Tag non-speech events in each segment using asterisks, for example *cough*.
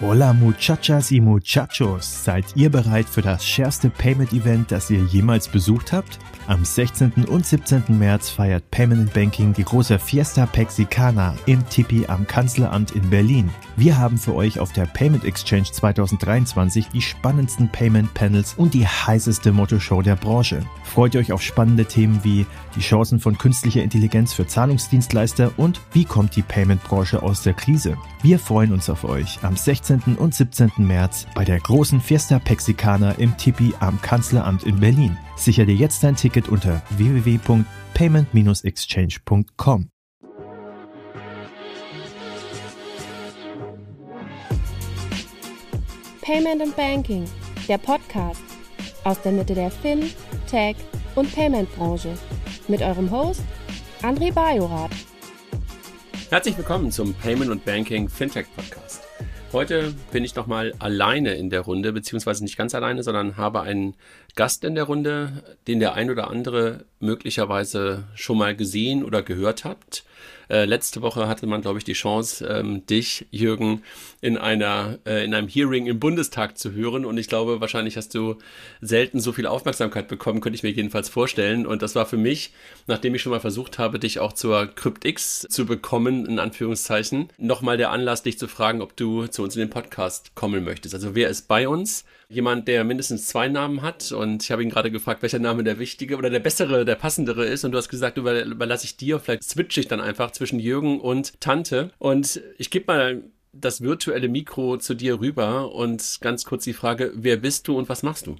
Hola muchachas y muchachos, seid ihr bereit für das schärfste Payment-Event, das ihr jemals besucht habt? Am 16. und 17. März feiert Payment Banking die große Fiesta Pexicana im Tipi am Kanzleramt in Berlin. Wir haben für euch auf der Payment Exchange 2023 die spannendsten Payment Panels und die heißeste Motto-Show der Branche. Freut euch auf spannende Themen wie die Chancen von künstlicher Intelligenz für Zahlungsdienstleister und wie kommt die Payment-Branche aus der Krise. Wir freuen uns auf euch am 16. und 17. März bei der großen Fiesta Pexicana im Tipi am Kanzleramt in Berlin. Sicher dir jetzt dein Ticket unter www.payment-exchange.com. Payment and Banking, der Podcast aus der Mitte der Fin, Tech und Payment Branche mit eurem Host André Bajorath. Herzlich willkommen zum Payment und Banking Fintech Podcast. Heute bin ich nochmal alleine in der Runde, beziehungsweise nicht ganz alleine, sondern habe einen Gast in der Runde, den der ein oder andere möglicherweise schon mal gesehen oder gehört hat. Äh, letzte Woche hatte man, glaube ich, die Chance, ähm, dich, Jürgen, in einer äh, in einem Hearing im Bundestag zu hören. Und ich glaube, wahrscheinlich hast du selten so viel Aufmerksamkeit bekommen, könnte ich mir jedenfalls vorstellen. Und das war für mich, nachdem ich schon mal versucht habe, dich auch zur CryptX zu bekommen, in Anführungszeichen, nochmal der Anlass, dich zu fragen, ob du zu uns in den Podcast kommen möchtest. Also wer ist bei uns? Jemand, der mindestens zwei Namen hat. Und ich habe ihn gerade gefragt, welcher Name der wichtige oder der bessere, der passendere ist. Und du hast gesagt, überlasse ich dir. Vielleicht switche ich dann einfach zwischen Jürgen und Tante. Und ich gebe mal das virtuelle Mikro zu dir rüber und ganz kurz die Frage, wer bist du und was machst du?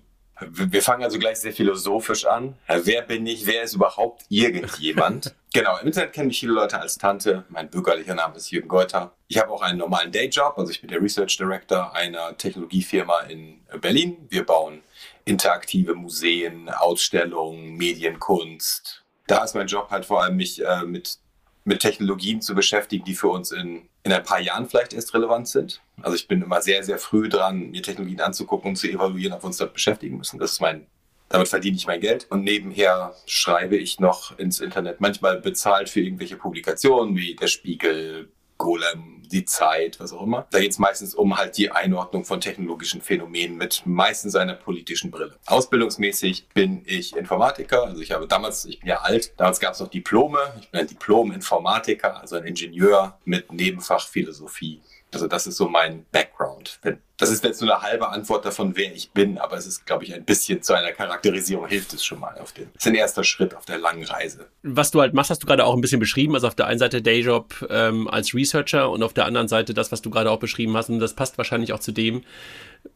Wir fangen also gleich sehr philosophisch an. Wer bin ich? Wer ist überhaupt irgendjemand? *laughs* genau, im Internet kennen mich viele Leute als Tante. Mein bürgerlicher Name ist Jürgen Geuter. Ich habe auch einen normalen Dayjob, also ich bin der Research Director einer Technologiefirma in Berlin. Wir bauen interaktive Museen, Ausstellungen, Medienkunst. Da ist mein Job halt vor allem, mich äh, mit mit Technologien zu beschäftigen, die für uns in, in ein paar Jahren vielleicht erst relevant sind. Also ich bin immer sehr, sehr früh dran, mir Technologien anzugucken und zu evaluieren, ob wir uns damit beschäftigen müssen. Das ist mein, damit verdiene ich mein Geld. Und nebenher schreibe ich noch ins Internet, manchmal bezahlt für irgendwelche Publikationen wie der Spiegel, Golem, die Zeit, was auch immer. Da geht es meistens um halt die Einordnung von technologischen Phänomenen mit meistens einer politischen Brille. Ausbildungsmäßig bin ich Informatiker, also ich habe damals, ich bin ja alt, damals gab es noch Diplome. Ich bin ein Diplom-Informatiker, also ein Ingenieur mit Nebenfach Philosophie also das ist so mein Background. Das ist jetzt nur eine halbe Antwort davon, wer ich bin, aber es ist, glaube ich, ein bisschen zu einer Charakterisierung hilft es schon mal. Auf das ist ein erster Schritt auf der langen Reise. Was du halt machst, hast du gerade auch ein bisschen beschrieben. Also auf der einen Seite Dayjob ähm, als Researcher und auf der anderen Seite das, was du gerade auch beschrieben hast. Und das passt wahrscheinlich auch zu dem,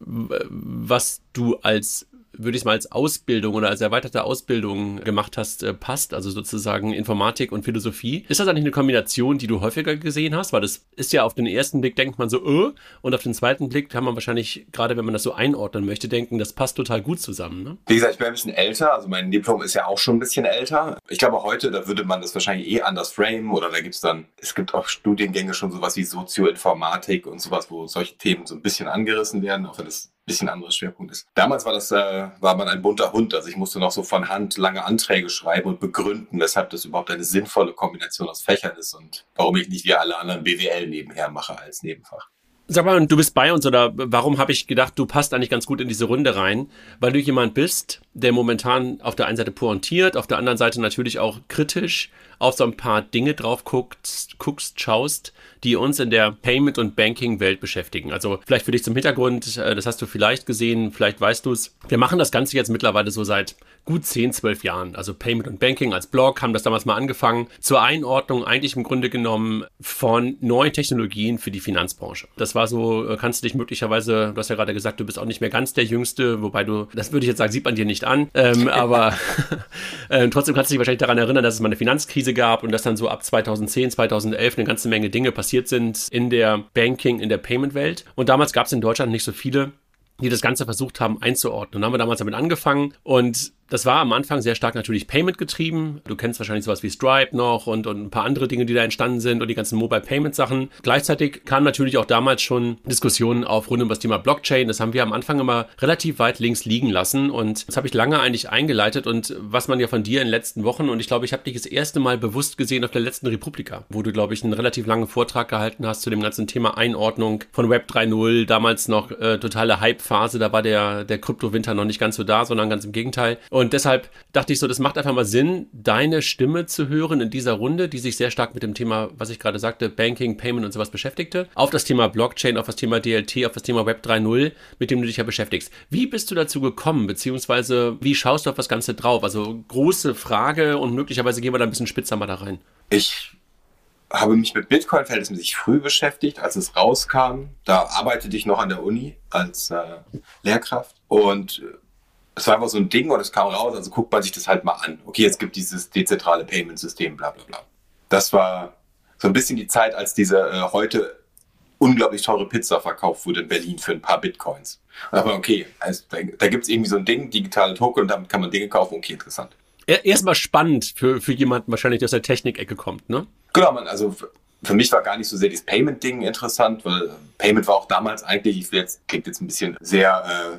was du als würde ich es mal als Ausbildung oder als erweiterte Ausbildung gemacht hast, äh, passt, also sozusagen Informatik und Philosophie. Ist das eigentlich eine Kombination, die du häufiger gesehen hast? Weil das ist ja auf den ersten Blick denkt man so, äh, und auf den zweiten Blick kann man wahrscheinlich, gerade wenn man das so einordnen möchte, denken, das passt total gut zusammen. Ne? Wie gesagt, ich bin ein bisschen älter, also mein Diplom ist ja auch schon ein bisschen älter. Ich glaube, heute, da würde man das wahrscheinlich eh anders framen oder da gibt es dann, es gibt auch Studiengänge schon sowas wie Sozioinformatik und sowas, wo solche Themen so ein bisschen angerissen werden, auch wenn das bisschen anderes Schwerpunkt ist. Damals war das, äh, war man ein bunter Hund. Also ich musste noch so von Hand lange Anträge schreiben und begründen, weshalb das überhaupt eine sinnvolle Kombination aus Fächern ist und warum ich nicht wie alle anderen BWL nebenher mache als Nebenfach. Sag mal, du bist bei uns oder warum habe ich gedacht, du passt eigentlich ganz gut in diese Runde rein? Weil du jemand bist, der momentan auf der einen Seite pointiert, auf der anderen Seite natürlich auch kritisch auf so ein paar Dinge drauf guckst, guckst, schaust, die uns in der Payment- und Banking-Welt beschäftigen. Also vielleicht für dich zum Hintergrund, äh, das hast du vielleicht gesehen, vielleicht weißt du es. Wir machen das Ganze jetzt mittlerweile so seit gut 10, 12 Jahren. Also Payment und Banking als Blog haben das damals mal angefangen. Zur Einordnung eigentlich im Grunde genommen von neuen Technologien für die Finanzbranche. Das war so, äh, kannst du dich möglicherweise, du hast ja gerade gesagt, du bist auch nicht mehr ganz der Jüngste, wobei du, das würde ich jetzt sagen, sieht man dir nicht an. Ähm, *laughs* aber *laughs* äh, trotzdem kannst du dich wahrscheinlich daran erinnern, dass es mal eine Finanzkrise gab und dass dann so ab 2010, 2011 eine ganze Menge Dinge passiert sind in der Banking, in der Payment-Welt. Und damals gab es in Deutschland nicht so viele die das Ganze versucht haben einzuordnen. Und haben wir damals damit angefangen und das war am Anfang sehr stark natürlich Payment getrieben. Du kennst wahrscheinlich sowas wie Stripe noch und, und ein paar andere Dinge, die da entstanden sind und die ganzen Mobile Payment Sachen. Gleichzeitig kamen natürlich auch damals schon Diskussionen auf rund um das Thema Blockchain. Das haben wir am Anfang immer relativ weit links liegen lassen und das habe ich lange eigentlich eingeleitet und was man ja von dir in den letzten Wochen und ich glaube, ich habe dich das erste Mal bewusst gesehen auf der letzten Republika, wo du, glaube ich, einen relativ langen Vortrag gehalten hast zu dem ganzen Thema Einordnung von Web 3.0, damals noch äh, totale Hype-Phase, da war der, der Kryptowinter noch nicht ganz so da, sondern ganz im Gegenteil. Und deshalb dachte ich so, das macht einfach mal Sinn, deine Stimme zu hören in dieser Runde, die sich sehr stark mit dem Thema, was ich gerade sagte, Banking, Payment und sowas beschäftigte, auf das Thema Blockchain, auf das Thema DLT, auf das Thema Web 3.0, mit dem du dich ja beschäftigst. Wie bist du dazu gekommen, beziehungsweise wie schaust du auf das Ganze drauf? Also große Frage und möglicherweise gehen wir da ein bisschen spitzer mal da rein. Ich habe mich mit Bitcoin verhältnismäßig früh beschäftigt, als es rauskam. Da arbeitete ich noch an der Uni als äh, Lehrkraft und es war einfach so ein Ding und es kam raus, also guckt man sich das halt mal an. Okay, jetzt gibt dieses dezentrale Payment-System, bla bla bla. Das war so ein bisschen die Zeit, als diese äh, heute unglaublich teure Pizza verkauft wurde in Berlin für ein paar Bitcoins. Und aber okay, also da, da gibt es irgendwie so ein Ding, digitale Token und damit kann man Dinge kaufen, okay, interessant. Erstmal spannend für, für jemanden wahrscheinlich, der aus der Technik-Ecke kommt, ne? Genau, man, also für mich war gar nicht so sehr das Payment-Ding interessant, weil Payment war auch damals eigentlich, ich will jetzt, klingt jetzt ein bisschen sehr äh,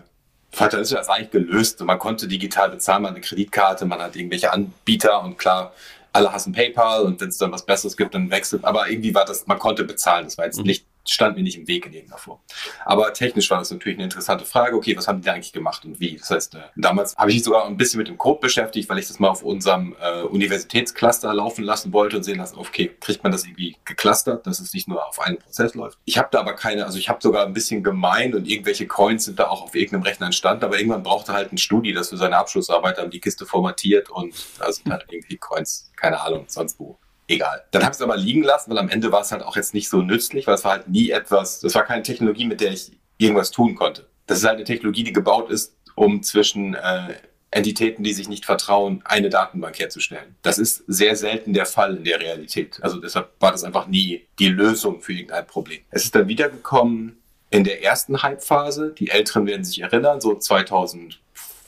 fatalistisch das eigentlich gelöst. man konnte digital bezahlen, man hat eine Kreditkarte, man hat irgendwelche Anbieter und klar, alle hassen PayPal und wenn es dann was Besseres gibt, dann wechselt. Aber irgendwie war das, man konnte bezahlen. Das war jetzt mhm. nicht stand mir nicht im Weg in irgendeiner Form. Aber technisch war das natürlich eine interessante Frage. Okay, was haben die da eigentlich gemacht und wie? Das heißt, äh, damals habe ich mich sogar ein bisschen mit dem Code beschäftigt, weil ich das mal auf unserem äh, Universitätscluster laufen lassen wollte und sehen lassen, okay, kriegt man das irgendwie geclustert, dass es nicht nur auf einen Prozess läuft. Ich habe da aber keine, also ich habe sogar ein bisschen gemeint und irgendwelche Coins sind da auch auf irgendeinem Rechner entstanden, aber irgendwann brauchte halt ein Studi, das für seine Abschlussarbeit dann die Kiste formatiert und da sind halt irgendwie Coins, keine Ahnung, sonst wo egal. Dann habe ich es aber liegen lassen, weil am Ende war es halt auch jetzt nicht so nützlich, weil es war halt nie etwas, das war keine Technologie, mit der ich irgendwas tun konnte. Das ist halt eine Technologie, die gebaut ist, um zwischen äh, Entitäten, die sich nicht vertrauen, eine Datenbank herzustellen. Das ist sehr selten der Fall in der Realität. Also deshalb war das einfach nie die Lösung für irgendein Problem. Es ist dann wiedergekommen in der ersten Hype-Phase. Die Älteren werden sich erinnern, so 2000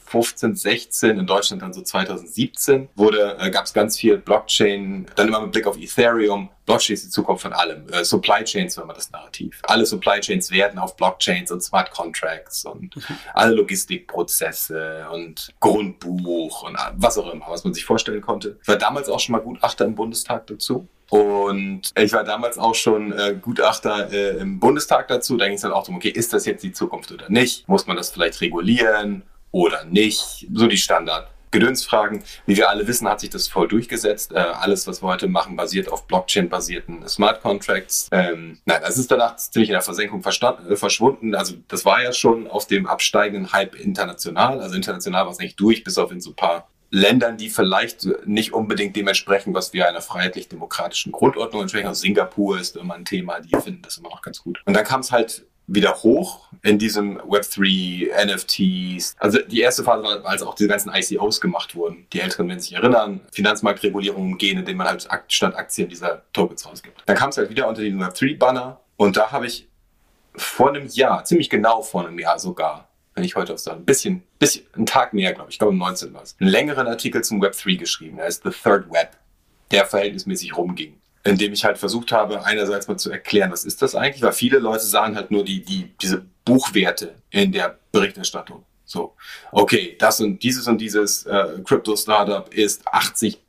15, 16, in Deutschland dann so 2017, wurde, äh, gab es ganz viel Blockchain, dann immer mit Blick auf Ethereum. Blockchain ist die Zukunft von allem. Äh, Supply Chains war immer das Narrativ. Alle Supply Chains werden auf Blockchains und Smart Contracts und mhm. alle Logistikprozesse und Grundbuch und was auch immer, was man sich vorstellen konnte. Ich war damals auch schon mal Gutachter im Bundestag dazu. Und ich war damals auch schon äh, Gutachter äh, im Bundestag dazu. Da ging es dann auch darum, okay, ist das jetzt die Zukunft oder nicht? Muss man das vielleicht regulieren? Oder nicht. So die Standard. Gedönsfragen. Wie wir alle wissen, hat sich das voll durchgesetzt. Äh, alles, was wir heute machen, basiert auf Blockchain-basierten Smart Contracts. Ähm, nein, das ist danach ziemlich in der Versenkung äh, verschwunden. Also das war ja schon auf dem absteigenden Hype international. Also international war es nicht durch, bis auf in so ein paar Ländern, die vielleicht nicht unbedingt dementsprechend, was wir einer freiheitlich-demokratischen Grundordnung entsprechen. Also Singapur ist immer ein Thema, die finden das immer noch ganz gut. Und dann kam es halt wieder hoch in diesem Web3, NFTs. Also die erste Phase war, als auch die ganzen ICOs gemacht wurden. Die Älteren werden sich erinnern, Finanzmarktregulierungen gehen, indem man halt statt Aktien dieser Tokens rausgibt. Dann kam es halt wieder unter den Web3-Banner und da habe ich vor einem Jahr, ziemlich genau vor einem Jahr sogar, wenn ich heute auf so ein bisschen, bisschen, einen Tag mehr, glaube ich, ich glaube 19 war es, einen längeren Artikel zum Web3 geschrieben. Der ist The Third Web, der verhältnismäßig rumging indem ich halt versucht habe, einerseits mal zu erklären, was ist das eigentlich, weil viele Leute sahen halt nur die, die, diese Buchwerte in der Berichterstattung. So, okay, das und dieses und dieses äh, Crypto-Startup ist 80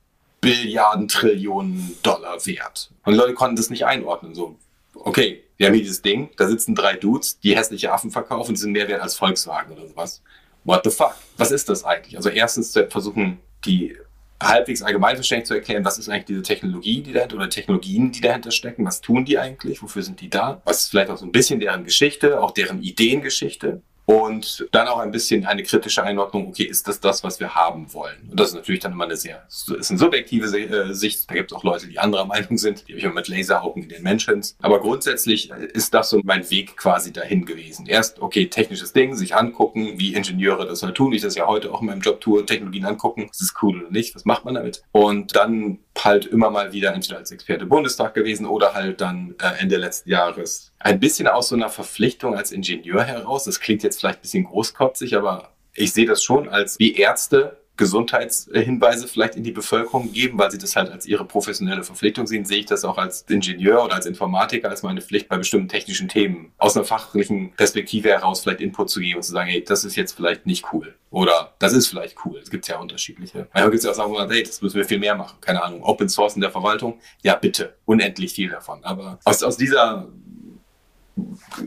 Billiarden Trillionen Dollar wert. Und Leute konnten das nicht einordnen. So, okay, wir haben hier dieses Ding, da sitzen drei Dudes, die hässliche Affen verkaufen, die sind mehr wert als Volkswagen oder sowas. What the fuck? Was ist das eigentlich? Also erstens zu versuchen, die halbwegs allgemeinverständlich zu erklären, was ist eigentlich diese Technologie, die dahinter oder Technologien, die dahinter stecken, was tun die eigentlich, wofür sind die da, was ist vielleicht auch so ein bisschen deren Geschichte, auch deren Ideengeschichte und dann auch ein bisschen eine kritische Einordnung, okay, ist das das, was wir haben wollen? Und das ist natürlich dann immer eine sehr, ist eine subjektive äh, Sicht. Da gibt es auch Leute, die anderer Meinung sind, die habe ich immer mit Laseraugen in den Menschen. Aber grundsätzlich ist das so mein Weg quasi dahin gewesen. Erst, okay, technisches Ding, sich angucken, wie Ingenieure das halt tun. Ich das ja heute auch in meinem Job tue, Technologien angucken. Ist es cool oder nicht? Was macht man damit? Und dann halt immer mal wieder entweder als Experte Bundestag gewesen oder halt dann äh, Ende letzten Jahres ein bisschen aus so einer Verpflichtung als Ingenieur heraus. Das klingt jetzt vielleicht ein bisschen großkotzig, aber ich sehe das schon als wie Ärzte Gesundheitshinweise vielleicht in die Bevölkerung geben, weil sie das halt als ihre professionelle Verpflichtung sehen, sehe ich das auch als Ingenieur oder als Informatiker als meine Pflicht, bei bestimmten technischen Themen aus einer fachlichen Perspektive heraus vielleicht Input zu geben und zu sagen, hey, das ist jetzt vielleicht nicht cool. Oder das ist vielleicht cool. Es gibt ja unterschiedliche. Manchmal gibt es ja auch Sachen, hey, das müssen wir viel mehr machen. Keine Ahnung. Open Source in der Verwaltung. Ja, bitte. Unendlich viel davon. Aber aus, aus dieser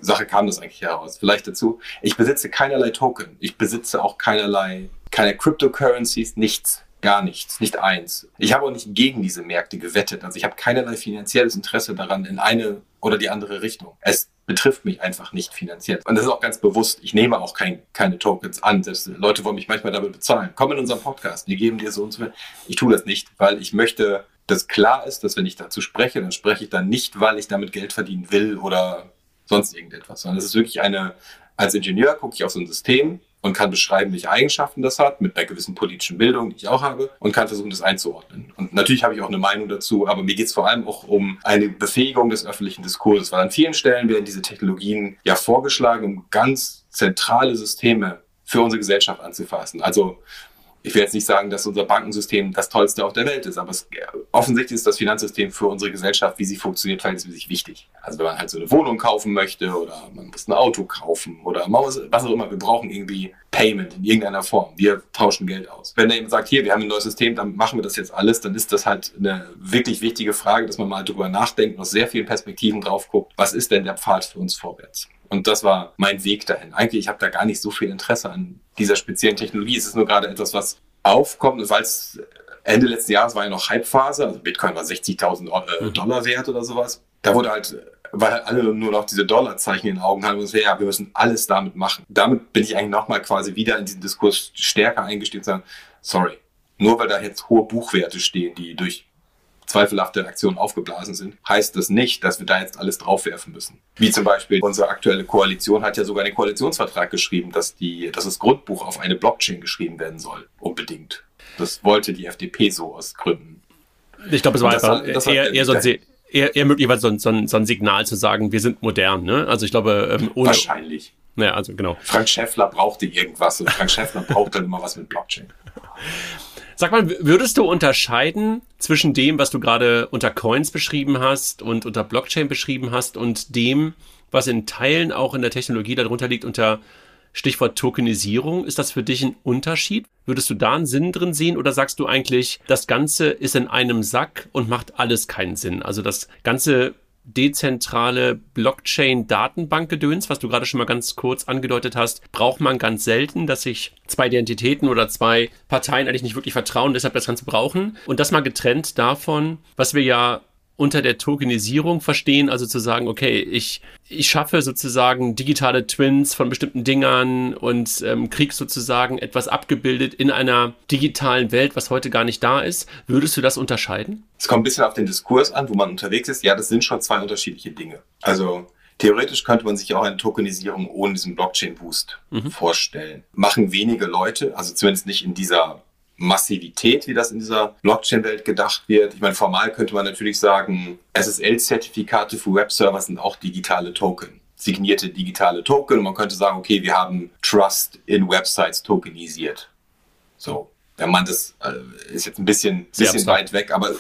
Sache kam das eigentlich heraus. Vielleicht dazu. Ich besitze keinerlei Token. Ich besitze auch keinerlei, keine Cryptocurrencies, nichts. Gar nichts, nicht eins. Ich habe auch nicht gegen diese Märkte gewettet. Also ich habe keinerlei finanzielles Interesse daran in eine oder die andere Richtung. Es betrifft mich einfach nicht finanziell. Und das ist auch ganz bewusst. Ich nehme auch kein, keine Tokens an. Das, Leute wollen mich manchmal damit bezahlen. Komm in unseren Podcast, wir geben dir so und so. Ich tue das nicht, weil ich möchte, dass klar ist, dass wenn ich dazu spreche, dann spreche ich dann nicht, weil ich damit Geld verdienen will oder sonst irgendetwas, sondern es ist wirklich eine, als Ingenieur gucke ich auf so ein System und kann beschreiben, welche Eigenschaften das hat, mit einer gewissen politischen Bildung, die ich auch habe, und kann versuchen, das einzuordnen. Und natürlich habe ich auch eine Meinung dazu, aber mir geht es vor allem auch um eine Befähigung des öffentlichen Diskurses, weil an vielen Stellen werden diese Technologien ja vorgeschlagen, um ganz zentrale Systeme für unsere Gesellschaft anzufassen. Also ich will jetzt nicht sagen, dass unser Bankensystem das tollste auf der Welt ist, aber es, offensichtlich ist das Finanzsystem für unsere Gesellschaft, wie sie funktioniert, verhältnismäßig wichtig. Also wenn man halt so eine Wohnung kaufen möchte oder man muss ein Auto kaufen oder was auch immer, wir brauchen irgendwie Payment in irgendeiner Form. Wir tauschen Geld aus. Wenn der eben sagt, hier, wir haben ein neues System, dann machen wir das jetzt alles, dann ist das halt eine wirklich wichtige Frage, dass man mal drüber nachdenkt und aus sehr vielen Perspektiven drauf guckt, was ist denn der Pfad für uns vorwärts? Und das war mein Weg dahin. Eigentlich, ich habe da gar nicht so viel Interesse an dieser speziellen Technologie. Es ist nur gerade etwas, was aufkommt, weil es Ende letzten Jahres war ja noch Hypephase, also Bitcoin war 60.000 äh, mhm. Dollar wert oder sowas. Da wurde halt, weil halt alle nur noch diese Dollarzeichen in den Augen haben und so, ja, wir müssen alles damit machen. Damit bin ich eigentlich nochmal quasi wieder in diesen Diskurs stärker eingestiegen und sagen, sorry, nur weil da jetzt hohe Buchwerte stehen, die durch zweifelhafte Aktionen aufgeblasen sind, heißt das nicht, dass wir da jetzt alles draufwerfen müssen. Wie zum Beispiel unsere aktuelle Koalition hat ja sogar einen Koalitionsvertrag geschrieben, dass, die, dass das Grundbuch auf eine Blockchain geschrieben werden soll. Unbedingt. Das wollte die FDP so aus Gründen. Ich glaube, es war das einfach hat, eher, eher so ein eher, eher möglicherweise so ein, so, ein, so ein Signal zu sagen, wir sind modern. Ne? Also ich glaube, ähm, ohne, wahrscheinlich. Ja, also genau. Frank Schäffler brauchte irgendwas und Frank Schäffler braucht dann immer was mit Blockchain. Sag mal, würdest du unterscheiden zwischen dem, was du gerade unter Coins beschrieben hast und unter Blockchain beschrieben hast und dem, was in Teilen auch in der Technologie darunter liegt unter Stichwort Tokenisierung? Ist das für dich ein Unterschied? Würdest du da einen Sinn drin sehen oder sagst du eigentlich, das Ganze ist in einem Sack und macht alles keinen Sinn? Also das Ganze dezentrale Blockchain-Datenbankgedöns, was du gerade schon mal ganz kurz angedeutet hast, braucht man ganz selten, dass sich zwei Identitäten oder zwei Parteien eigentlich nicht wirklich vertrauen, deshalb das Ganze brauchen. Und das mal getrennt davon, was wir ja unter der Tokenisierung verstehen, also zu sagen, okay, ich, ich schaffe sozusagen digitale Twins von bestimmten Dingern und ähm, krieg sozusagen etwas abgebildet in einer digitalen Welt, was heute gar nicht da ist. Würdest du das unterscheiden? Es kommt ein bisschen auf den Diskurs an, wo man unterwegs ist. Ja, das sind schon zwei unterschiedliche Dinge. Also Theoretisch könnte man sich auch eine Tokenisierung ohne diesen Blockchain-Boost mhm. vorstellen. Machen wenige Leute, also zumindest nicht in dieser Massivität, wie das in dieser Blockchain-Welt gedacht wird. Ich meine, formal könnte man natürlich sagen, SSL-Zertifikate für Webserver sind auch digitale Token signierte digitale Token. Und man könnte sagen, okay, wir haben Trust in Websites tokenisiert. So. Wenn man das äh, ist jetzt ein bisschen, bisschen weit weg, aber äh,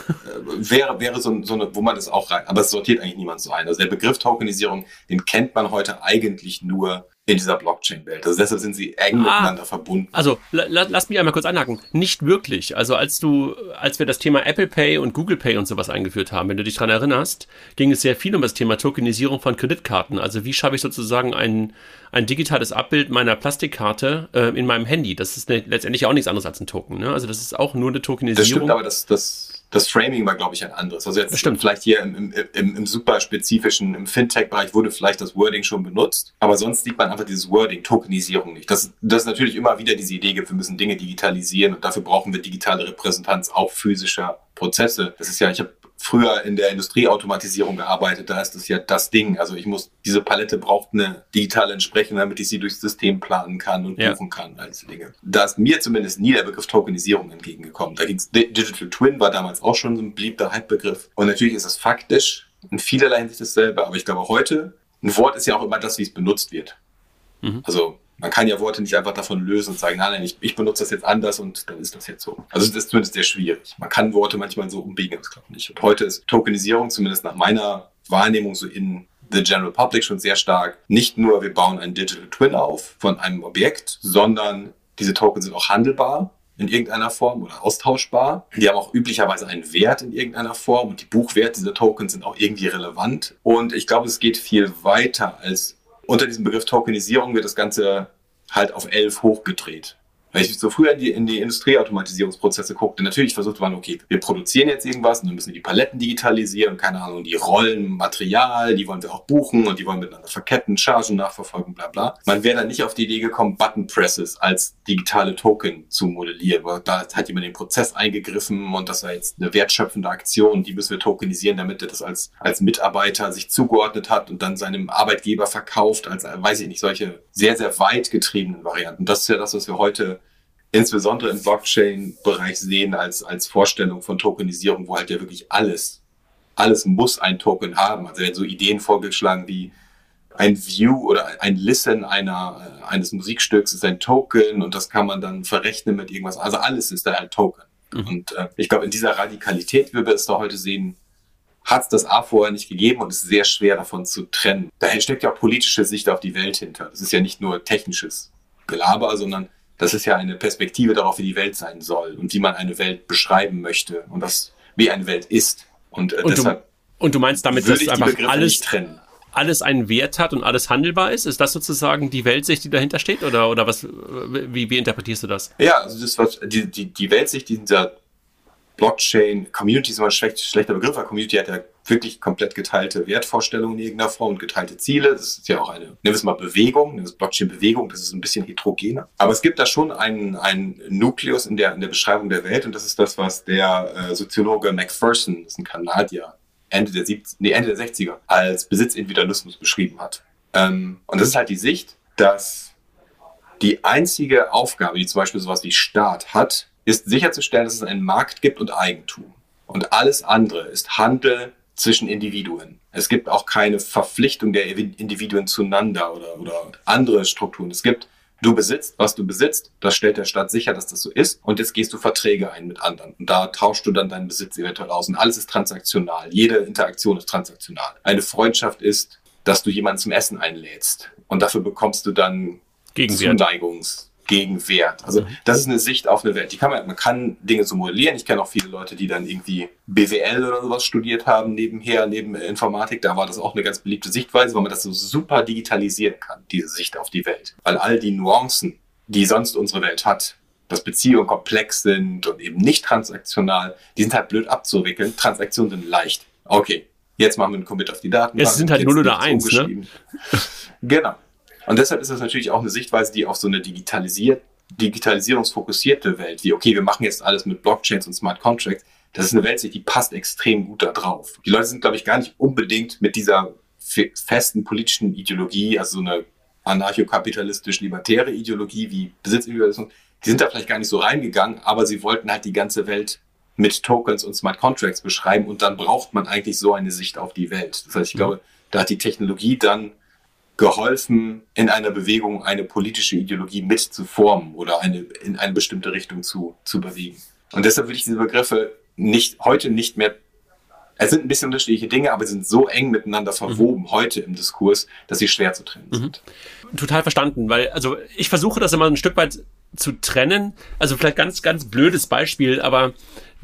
wäre, wäre so, so eine, wo man das auch rein, aber es sortiert eigentlich niemand so ein. Also der Begriff Tokenisierung, den kennt man heute eigentlich nur in dieser Blockchain-Welt. Also deshalb sind sie eng ah, miteinander verbunden. Also la, lass mich einmal kurz anhaken. Nicht wirklich. Also als du, als wir das Thema Apple Pay und Google Pay und sowas eingeführt haben, wenn du dich dran erinnerst, ging es sehr viel um das Thema Tokenisierung von Kreditkarten. Also wie schaffe ich sozusagen ein, ein digitales Abbild meiner Plastikkarte äh, in meinem Handy? Das ist ne, letztendlich auch nichts anderes als ein Token. Ne? Also das ist auch nur eine Tokenisierung. Das stimmt, aber das, das das Framing war, glaube ich, ein anderes. Also jetzt Stimmt. vielleicht hier im, im, im, im super spezifischen, im Fintech-Bereich wurde vielleicht das Wording schon benutzt, aber sonst sieht man einfach dieses Wording, Tokenisierung nicht. Das, das natürlich immer wieder diese Idee gibt, wir müssen Dinge digitalisieren und dafür brauchen wir digitale Repräsentanz auch physischer Prozesse. Das ist ja, ich habe früher in der Industrieautomatisierung gearbeitet, da ist das ja das Ding. Also ich muss, diese Palette braucht eine digitale Entsprechung, damit ich sie durchs System planen kann und ja. buchen kann, all diese Dinge. Da ist mir zumindest nie der Begriff Tokenisierung entgegengekommen. Da ging's, Digital Twin war damals auch schon so ein beliebter Hype-Begriff. Und natürlich ist es faktisch in vielerlei Hinsicht dasselbe, aber ich glaube heute, ein Wort ist ja auch immer das, wie es benutzt wird. Mhm. Also Man kann ja Worte nicht einfach davon lösen und sagen, nein, nein, ich, ich benutze das jetzt anders und dann ist das jetzt so. Also das ist zumindest sehr schwierig. Man kann Worte manchmal so umbiegen, das glaube ich nicht. Und heute ist Tokenisierung zumindest nach meiner Wahrnehmung so in the general public schon sehr stark. Nicht nur, wir bauen einen Digital Twin auf von einem Objekt, sondern diese Tokens sind auch handelbar in irgendeiner Form oder austauschbar. Die haben auch üblicherweise einen Wert in irgendeiner Form und die Buchwerte dieser Tokens sind auch irgendwie relevant. Und ich glaube, es geht viel weiter als unter diesem Begriff Tokenisierung wird das Ganze halt auf elf hochgedreht. Wenn ich so früher in die, in die Industrieautomatisierungsprozesse guckte, natürlich versucht man, okay, wir produzieren jetzt irgendwas und dann müssen wir die Paletten digitalisieren, keine Ahnung, die Rollen, Material, die wollen wir auch buchen und die wollen miteinander verketten, Chargen nachverfolgen, bla bla. Man wäre dann nicht auf die Idee gekommen, Button Presses als digitale Token zu modellieren, weil da hat jemand den Prozess eingegriffen und das war jetzt eine wertschöpfende Aktion, die müssen wir tokenisieren, damit er das als, als Mitarbeiter sich zugeordnet hat und dann seinem Arbeitgeber verkauft, als, weiß ich nicht, solche sehr, sehr weit getriebenen Varianten. Das ist ja das, was wir heute insbesondere im Blockchain-Bereich sehen als, als Vorstellung von Tokenisierung, wo halt ja wirklich alles, alles muss ein Token haben. Also werden so Ideen vorgeschlagen wie ein View oder ein Listen einer, äh, eines Musikstücks ist ein Token und das kann man dann verrechnen mit irgendwas. Also alles ist da ein Token. Mhm. Und äh, ich glaube, in dieser Radikalität, wie wir es da heute sehen, hat es das A vorher nicht gegeben und ist sehr schwer davon zu trennen. Daher steckt ja auch politische Sicht auf die Welt hinter. Das ist ja nicht nur technisches Gelaber, sondern das ist ja eine Perspektive darauf, wie die Welt sein soll und wie man eine Welt beschreiben möchte und das, wie eine Welt ist. Und, äh, und deshalb du, und du meinst damit, dass einfach alles trennen alles einen Wert hat und alles handelbar ist? Ist das sozusagen die Weltsicht, die dahinter steht? Oder, oder was, wie, wie interpretierst du das? Ja, also das was, die, die, die Weltsicht dieser Blockchain, Community ist immer ein schlechter Begriff, weil Community hat ja wirklich komplett geteilte Wertvorstellungen in irgendeiner Form und geteilte Ziele. Das ist ja auch eine, wir es mal Bewegung, das Blockchain-Bewegung, das ist ein bisschen heterogener. Aber es gibt da schon einen, einen Nukleus in der, in der Beschreibung der Welt und das ist das, was der äh, Soziologe Macpherson, das ist ein Kanadier, Ende der, 70, nee, Ende der 60er als Besitzindividualismus beschrieben hat. Ähm, und das ist halt die Sicht, dass die einzige Aufgabe, die zum Beispiel sowas wie Staat hat, ist sicherzustellen, dass es einen Markt gibt und Eigentum. Und alles andere ist Handel zwischen Individuen. Es gibt auch keine Verpflichtung der Individuen zueinander oder, oder andere Strukturen. Es gibt, du besitzt, was du besitzt, das stellt der Staat sicher, dass das so ist. Und jetzt gehst du Verträge ein mit anderen. Und da tauschst du dann deinen Besitz eventuell aus. Und alles ist transaktional. Jede Interaktion ist transaktional. Eine Freundschaft ist, dass du jemanden zum Essen einlädst. Und dafür bekommst du dann Gegenwert. Zuneigungs Gegenwert. Also mhm. das ist eine Sicht auf eine Welt. Die kann man, man kann Dinge so modellieren. Ich kenne auch viele Leute, die dann irgendwie BWL oder sowas studiert haben nebenher, neben Informatik. Da war das auch eine ganz beliebte Sichtweise, weil man das so super digitalisieren kann, diese Sicht auf die Welt. Weil all die Nuancen, die sonst unsere Welt hat, dass Beziehungen komplex sind und eben nicht transaktional, die sind halt blöd abzuwickeln. Transaktionen sind leicht. Okay, jetzt machen wir einen Commit auf die Daten. Es sind halt 0 oder 1, ne? *laughs* Genau. Und deshalb ist das natürlich auch eine Sichtweise, die auf so eine digitalisiert, digitalisierungsfokussierte Welt, wie, okay, wir machen jetzt alles mit Blockchains und Smart Contracts, das ist eine Welt, die passt extrem gut da drauf. Die Leute sind, glaube ich, gar nicht unbedingt mit dieser festen politischen Ideologie, also so eine anarchokapitalistisch-libertäre Ideologie wie Besitzindividualismus, die sind da vielleicht gar nicht so reingegangen, aber sie wollten halt die ganze Welt mit Tokens und Smart Contracts beschreiben und dann braucht man eigentlich so eine Sicht auf die Welt. Das heißt, ich glaube, da hat die Technologie dann geholfen, in einer Bewegung eine politische Ideologie mit zu formen oder eine, in eine bestimmte Richtung zu, zu bewegen. Und deshalb würde ich diese Begriffe nicht, heute nicht mehr, es sind ein bisschen unterschiedliche Dinge, aber sie sind so eng miteinander verwoben mhm. heute im Diskurs, dass sie schwer zu trennen mhm. sind. Total verstanden, weil, also ich versuche das immer ein Stück weit zu trennen. Also vielleicht ganz, ganz blödes Beispiel, aber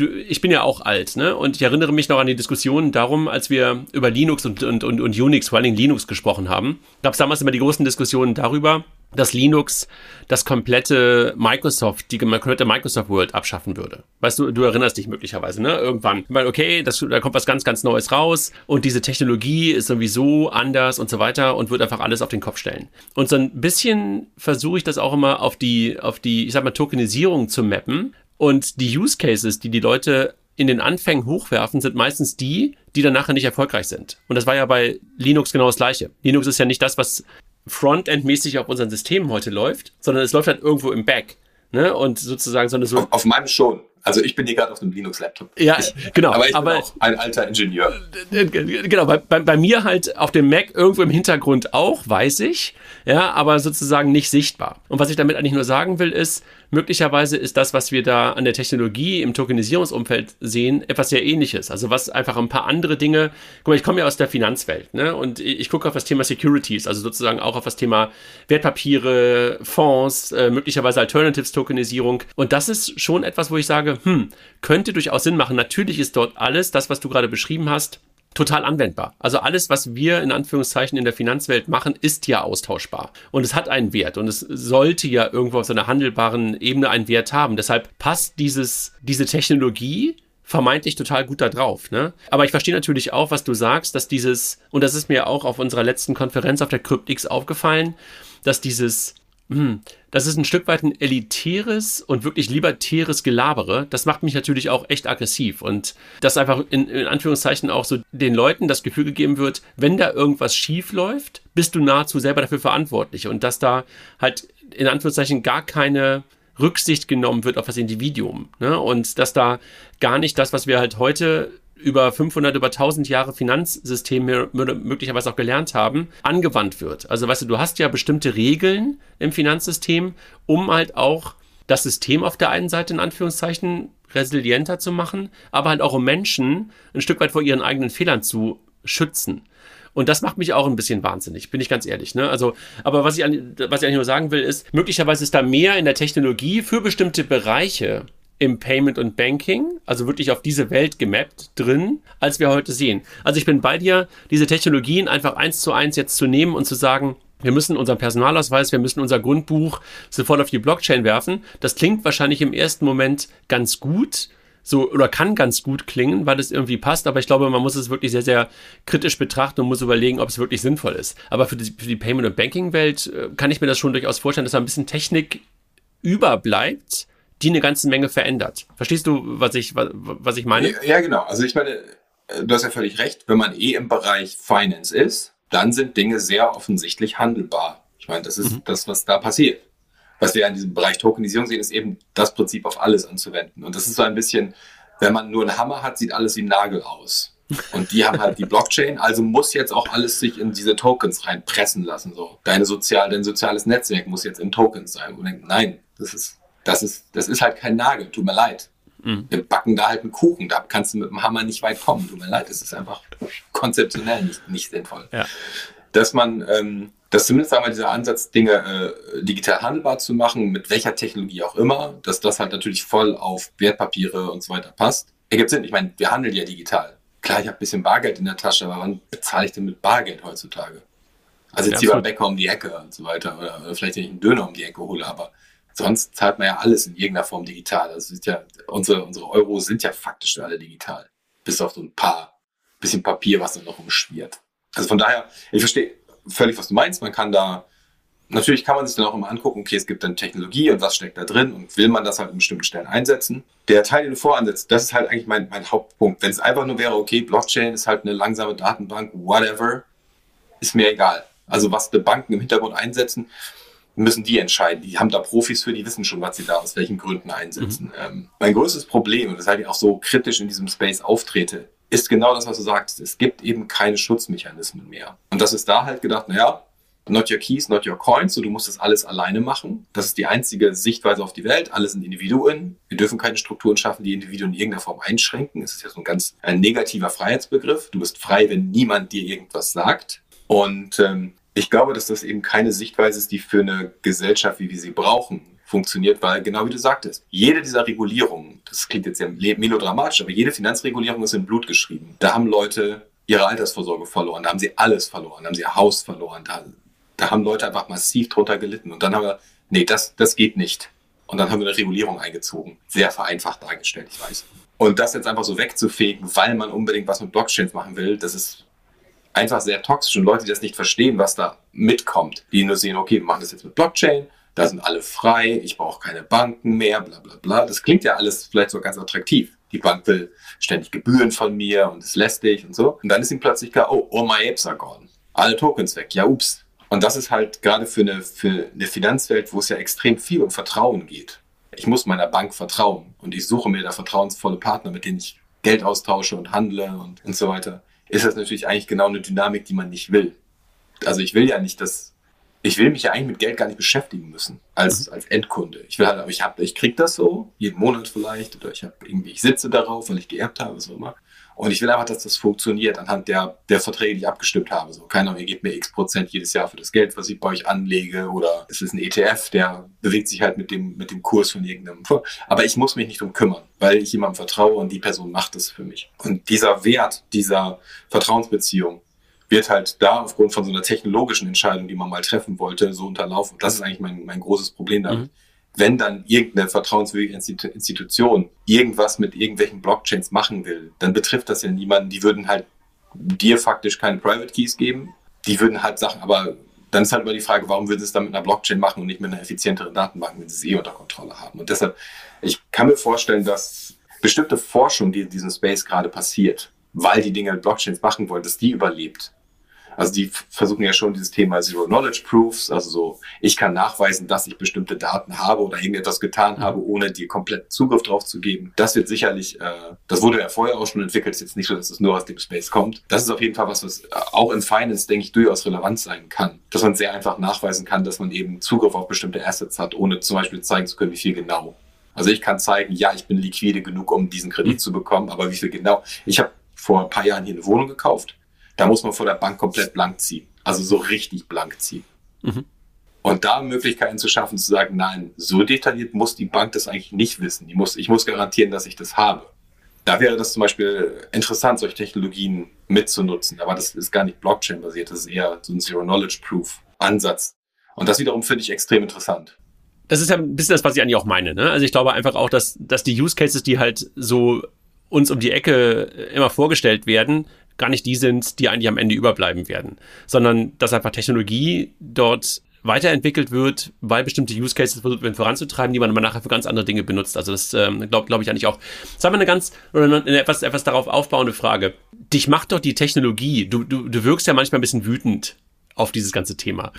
ich bin ja auch alt, ne? Und ich erinnere mich noch an die Diskussion darum, als wir über Linux und, und, und, und Unix, vor Dingen Linux gesprochen haben, gab es damals immer die großen Diskussionen darüber, dass Linux das komplette Microsoft, die komplette Microsoft World abschaffen würde. Weißt du, du erinnerst dich möglicherweise, ne? Irgendwann. Weil, okay, das, da kommt was ganz, ganz Neues raus und diese Technologie ist sowieso anders und so weiter und wird einfach alles auf den Kopf stellen. Und so ein bisschen versuche ich das auch immer auf die, auf die, ich sag mal, Tokenisierung zu mappen und die Use Cases, die die Leute in den Anfängen hochwerfen, sind meistens die, die dann nachher nicht erfolgreich sind. Und das war ja bei Linux genau das gleiche. Linux ist ja nicht das, was Frontend-mäßig auf unseren Systemen heute läuft, sondern es läuft halt irgendwo im Back. Ne? Und sozusagen so eine so. Auf, auf meinem schon. Also ich bin hier gerade auf einem Linux-Laptop. Ja, ich, genau. Aber ich aber, bin auch ein alter Ingenieur. Genau, bei, bei, bei, mir halt auf dem Mac irgendwo im Hintergrund auch, weiß ich. Ja, aber sozusagen nicht sichtbar. Und was ich damit eigentlich nur sagen will, ist, möglicherweise ist das, was wir da an der Technologie im Tokenisierungsumfeld sehen, etwas sehr ähnliches. Also was einfach ein paar andere Dinge, guck mal, ich komme ja aus der Finanzwelt, ne? Und ich gucke auf das Thema Securities, also sozusagen auch auf das Thema Wertpapiere, Fonds, äh, möglicherweise Alternatives-Tokenisierung. Und das ist schon etwas, wo ich sage, hm, könnte durchaus Sinn machen. Natürlich ist dort alles, das, was du gerade beschrieben hast, total anwendbar. Also alles, was wir in Anführungszeichen in der Finanzwelt machen, ist ja austauschbar. Und es hat einen Wert und es sollte ja irgendwo auf so einer handelbaren Ebene einen Wert haben. Deshalb passt dieses, diese Technologie vermeintlich total gut da drauf. Ne? Aber ich verstehe natürlich auch, was du sagst, dass dieses, und das ist mir auch auf unserer letzten Konferenz auf der CryptX aufgefallen, dass dieses das ist ein Stück weit ein elitäres und wirklich libertäres Gelabere. Das macht mich natürlich auch echt aggressiv und dass einfach in, in Anführungszeichen auch so den Leuten das Gefühl gegeben wird, wenn da irgendwas schief läuft, bist du nahezu selber dafür verantwortlich und dass da halt in Anführungszeichen gar keine Rücksicht genommen wird auf das Individuum. Ne? Und dass da gar nicht das, was wir halt heute über 500, über 1000 Jahre Finanzsystem möglicherweise auch gelernt haben, angewandt wird. Also weißt du, du hast ja bestimmte Regeln im Finanzsystem, um halt auch das System auf der einen Seite in Anführungszeichen resilienter zu machen, aber halt auch um Menschen ein Stück weit vor ihren eigenen Fehlern zu schützen. Und das macht mich auch ein bisschen wahnsinnig, bin ich ganz ehrlich. Ne? Also, aber was ich, was ich eigentlich nur sagen will, ist, möglicherweise ist da mehr in der Technologie für bestimmte Bereiche im Payment und Banking, also wirklich auf diese Welt gemappt drin, als wir heute sehen. Also ich bin bei dir, diese Technologien einfach eins zu eins jetzt zu nehmen und zu sagen, wir müssen unseren Personalausweis, wir müssen unser Grundbuch sofort auf die Blockchain werfen. Das klingt wahrscheinlich im ersten Moment ganz gut, so oder kann ganz gut klingen, weil es irgendwie passt, aber ich glaube, man muss es wirklich sehr, sehr kritisch betrachten und muss überlegen, ob es wirklich sinnvoll ist. Aber für die, für die Payment- und Banking-Welt äh, kann ich mir das schon durchaus vorstellen, dass da ein bisschen Technik überbleibt, die eine ganze Menge verändert. Verstehst du, was ich, was, was ich meine? Ja, genau. Also ich meine, äh, du hast ja völlig recht. Wenn man eh im Bereich Finance ist, dann sind Dinge sehr offensichtlich handelbar. Ich meine, das ist mhm. das, was da passiert. Was wir in diesem Bereich Tokenisierung sehen, ist eben das Prinzip auf alles anzuwenden. Und das ist so ein bisschen, wenn man nur einen Hammer hat, sieht alles wie ein Nagel aus. Und die haben halt die Blockchain, also muss jetzt auch alles sich in diese Tokens reinpressen lassen. So, deine sozial, dein soziales Netzwerk muss jetzt in Tokens sein. Und denkt, nein, das ist das ist, das ist halt kein Nagel, tut mir leid. Mhm. Wir backen da halt einen Kuchen, da kannst du mit dem Hammer nicht weit kommen, tut mir leid, das ist einfach konzeptionell nicht, nicht sinnvoll. Ja. Dass man, ähm, dass zumindest wir, dieser Ansatz, Dinge äh, digital handelbar zu machen, mit welcher Technologie auch immer, dass das halt natürlich voll auf Wertpapiere und so weiter passt, ergibt Sinn. Ich meine, wir handeln ja digital. Klar, ich habe ein bisschen Bargeld in der Tasche, aber wann bezahle ich denn mit Bargeld heutzutage? Also jetzt ja, hier beim Bäcker um die Ecke und so weiter. Oder, oder vielleicht, wenn ich einen Döner um die Ecke hole, aber sonst zahlt man ja alles in irgendeiner Form digital. Also ist ja, unsere, unsere Euro sind ja faktisch alle digital. Bis auf so ein paar bisschen Papier, was dann noch umschwirrt. Also von daher, ich verstehe völlig, was du meinst. Man kann da, natürlich kann man sich dann auch immer angucken, okay, es gibt dann Technologie und was steckt da drin und will man das halt in bestimmten Stellen einsetzen. Der Teil, den du voransetzt, das ist halt eigentlich mein, mein Hauptpunkt. Wenn es einfach nur wäre, okay, Blockchain ist halt eine langsame Datenbank, whatever, ist mir egal. Also was die Banken im Hintergrund einsetzen, müssen die entscheiden. Die haben da Profis für, die wissen schon, was sie da aus welchen Gründen einsetzen. Mhm. Ähm, mein größtes Problem, und weshalb ich auch so kritisch in diesem Space auftrete, ist genau das, was du sagst. Es gibt eben keine Schutzmechanismen mehr. Und das ist da halt gedacht, naja, not your keys, not your coins, so du musst das alles alleine machen. Das ist die einzige Sichtweise auf die Welt. Alle sind Individuen. Wir dürfen keine Strukturen schaffen, die Individuen in irgendeiner Form einschränken. Es ist ja so ein ganz ein negativer Freiheitsbegriff. Du bist frei, wenn niemand dir irgendwas sagt. Und ähm, ich glaube, dass das eben keine Sichtweise ist, die für eine Gesellschaft, wie wir sie brauchen, funktioniert, weil genau wie du sagtest, jede dieser Regulierungen, das klingt jetzt sehr melodramatisch, aber jede Finanzregulierung ist in Blut geschrieben. Da haben Leute ihre Altersvorsorge verloren, da haben sie alles verloren, da haben sie ihr Haus verloren, da, da haben Leute einfach massiv drunter gelitten. Und dann haben wir, nee, das, das geht nicht. Und dann haben wir eine Regulierung eingezogen. Sehr vereinfacht dargestellt, ich weiß. Und das jetzt einfach so wegzufegen, weil man unbedingt was mit Blockchains machen will, das ist einfach sehr toxisch und Leute, die das nicht verstehen, was da mitkommt, die nur sehen, okay, wir machen das jetzt mit Blockchain, da sind alle frei, ich brauche keine Banken mehr, bla bla bla. Das klingt ja alles vielleicht so ganz attraktiv. Die Bank will ständig Gebühren von mir und ist lästig und so. Und dann ist ihm plötzlich klar, oh, all my apes are gone. Alle Tokens weg. Ja, ups. Und das ist halt gerade für eine, für eine Finanzwelt, wo es ja extrem viel um Vertrauen geht. ich muss meiner Bank vertrauen und ich suche mir da vertrauensvolle Partner, mit denen ich Geld austausche und handle und, und so weiter, ist das natürlich eigentlich genau eine Dynamik, die man nicht will. Also ich will ja nicht, dass ich will mich ja eigentlich mit Geld gar nicht beschäftigen müssen als, mhm. als Endkunde. Ich will halt, aber ich hab, ich krieg das so, jeden Monat vielleicht, oder ich habe irgendwie, ich sitze darauf, weil ich geerbt habe, was auch immer. Und ich will einfach, dass das funktioniert anhand der, der Verträge, die ich abgestimmt habe. So, keiner, ihr gebt mir x Prozent jedes Jahr für das Geld, was ich bei euch anlege, oder es ist ein ETF, der bewegt sich halt mit dem, mit dem Kurs von irgendeinem. Aber ich muss mich nicht drum kümmern, weil ich jemandem vertraue und die Person macht es für mich. Und dieser Wert dieser Vertrauensbeziehung, wird halt da aufgrund von so einer technologischen Entscheidung, die man mal treffen wollte, so unterlaufen. Das ist eigentlich mein, mein großes Problem damit. Mhm. Wenn dann irgendeine vertrauenswürdige Institution irgendwas mit irgendwelchen Blockchains machen will, dann betrifft das ja niemanden. Die würden halt dir faktisch keine Private Keys geben. Die würden halt Sachen, aber dann ist halt immer die Frage, warum würden sie es dann mit einer Blockchain machen und nicht mit einer effizienteren Datenbank, wenn sie es eh unter Kontrolle haben. Und deshalb, ich kann mir vorstellen, dass bestimmte Forschung, die in diesem Space gerade passiert, weil die Dinge mit Blockchains machen wollen, dass die überlebt. Also die versuchen ja schon dieses Thema Zero Knowledge Proofs, also so, ich kann nachweisen, dass ich bestimmte Daten habe oder irgendetwas getan mhm. habe, ohne dir komplett Zugriff drauf zu geben. Das wird sicherlich, äh, das wurde ja vorher auch schon entwickelt, ist jetzt nicht so, dass es nur aus dem Space kommt. Das ist auf jeden Fall was, was auch in Finance, denke ich, durchaus relevant sein kann. Dass man sehr einfach nachweisen kann, dass man eben Zugriff auf bestimmte Assets hat, ohne zum Beispiel zeigen zu können, wie viel genau. Also ich kann zeigen, ja, ich bin liquide genug, um diesen Kredit mhm. zu bekommen, aber wie viel genau? Ich habe vor ein paar Jahren hier eine Wohnung gekauft da muss man vor der Bank komplett blank ziehen. Also so richtig blank ziehen. Mhm. Und da Möglichkeiten zu schaffen, zu sagen, nein, so detailliert muss die Bank das eigentlich nicht wissen. Die muss, ich muss garantieren, dass ich das habe. Da wäre das zum Beispiel interessant, solche Technologien mitzunutzen. Aber das ist gar nicht Blockchain-basiert, das ist eher so ein Zero-Knowledge-Proof-Ansatz. Und das wiederum finde ich extrem interessant. Das ist ja ein bisschen das, was ich eigentlich auch meine. Ne? Also ich glaube einfach auch, dass, dass die Use Cases, die halt so uns um die Ecke immer vorgestellt werden, gar nicht die sind, die eigentlich am Ende überbleiben werden, sondern dass einfach Technologie dort weiterentwickelt wird, weil bestimmte Use Cases versucht werden voranzutreiben, die man aber nachher für ganz andere Dinge benutzt. Also das ähm, glaube glaub ich eigentlich auch. Sagen wir eine ganz, oder eine etwas, etwas darauf aufbauende Frage. Dich macht doch die Technologie, du, du, du wirkst ja manchmal ein bisschen wütend auf dieses ganze Thema.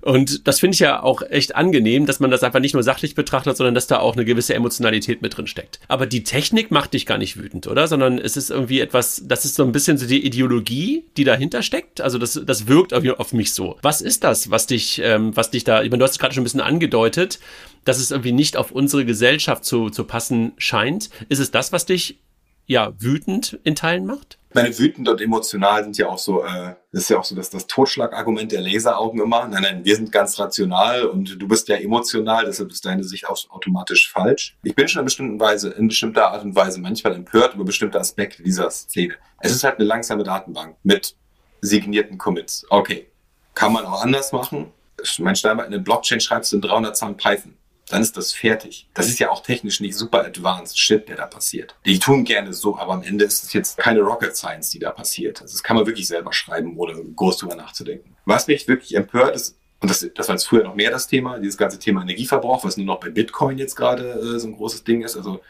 Und das finde ich ja auch echt angenehm, dass man das einfach nicht nur sachlich betrachtet, sondern dass da auch eine gewisse Emotionalität mit drin steckt. Aber die Technik macht dich gar nicht wütend, oder? Sondern es ist irgendwie etwas, das ist so ein bisschen so die Ideologie, die dahinter steckt. Also das, das wirkt auf mich so. Was ist das, was dich, ähm, was dich da, ich meine, du hast es gerade schon ein bisschen angedeutet, dass es irgendwie nicht auf unsere Gesellschaft zu, zu passen scheint. Ist es das, was dich ja wütend in Teilen macht? meine, wütend und emotional sind ja auch so, äh, das ist ja auch so dass das Totschlagargument der Laseraugen immer. Nein, nein, wir sind ganz rational und du bist ja emotional, deshalb ist deine Sicht auch automatisch falsch. Ich bin schon in bestimmter Weise, in bestimmter Art und Weise manchmal empört über bestimmte Aspekte dieser Szene. Es ist halt eine langsame Datenbank mit signierten Commits. Okay. Kann man auch anders machen. Mein Steinbein, eine Blockchain schreibst du in 300 Zeilen Python dann ist das fertig. Das ist ja auch technisch nicht super advanced Shit, der da passiert. Die tun gerne so, aber am Ende ist es jetzt keine Rocket Science, die da passiert. Also das kann man wirklich selber schreiben, ohne groß drüber nachzudenken. Was mich wirklich empört ist, und das, das war jetzt früher noch mehr das Thema, dieses ganze Thema Energieverbrauch, was nur noch bei Bitcoin jetzt gerade äh, so ein großes Ding ist. Also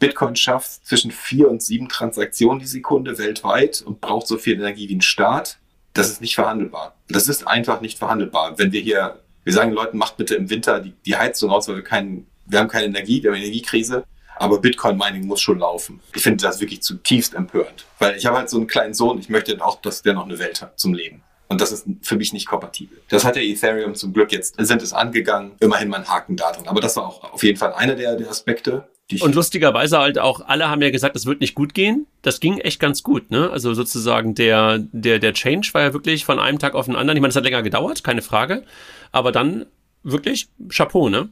Bitcoin schafft zwischen vier und sieben Transaktionen die Sekunde weltweit und braucht so viel Energie wie ein Staat. Das ist nicht verhandelbar. Das ist einfach nicht verhandelbar. Wenn wir hier wir sagen Leuten, macht bitte im Winter die, die Heizung aus, weil wir keinen, wir haben keine Energie, wir haben Energiekrise. Aber Bitcoin-Mining muss schon laufen. Ich finde das wirklich zutiefst empörend. Weil ich habe halt so einen kleinen Sohn, ich möchte auch, dass der noch eine Welt hat zum Leben. Und das ist für mich nicht kompatibel. Das hat der Ethereum zum Glück jetzt, sind es angegangen. Immerhin mal ein Haken da drin. Aber das war auch auf jeden Fall einer der, der Aspekte. Und lustigerweise halt auch, alle haben ja gesagt, das wird nicht gut gehen. Das ging echt ganz gut, ne? Also sozusagen der, der, der Change war ja wirklich von einem Tag auf den anderen. Ich meine, es hat länger gedauert, keine Frage. Aber dann wirklich Chapeau, ne?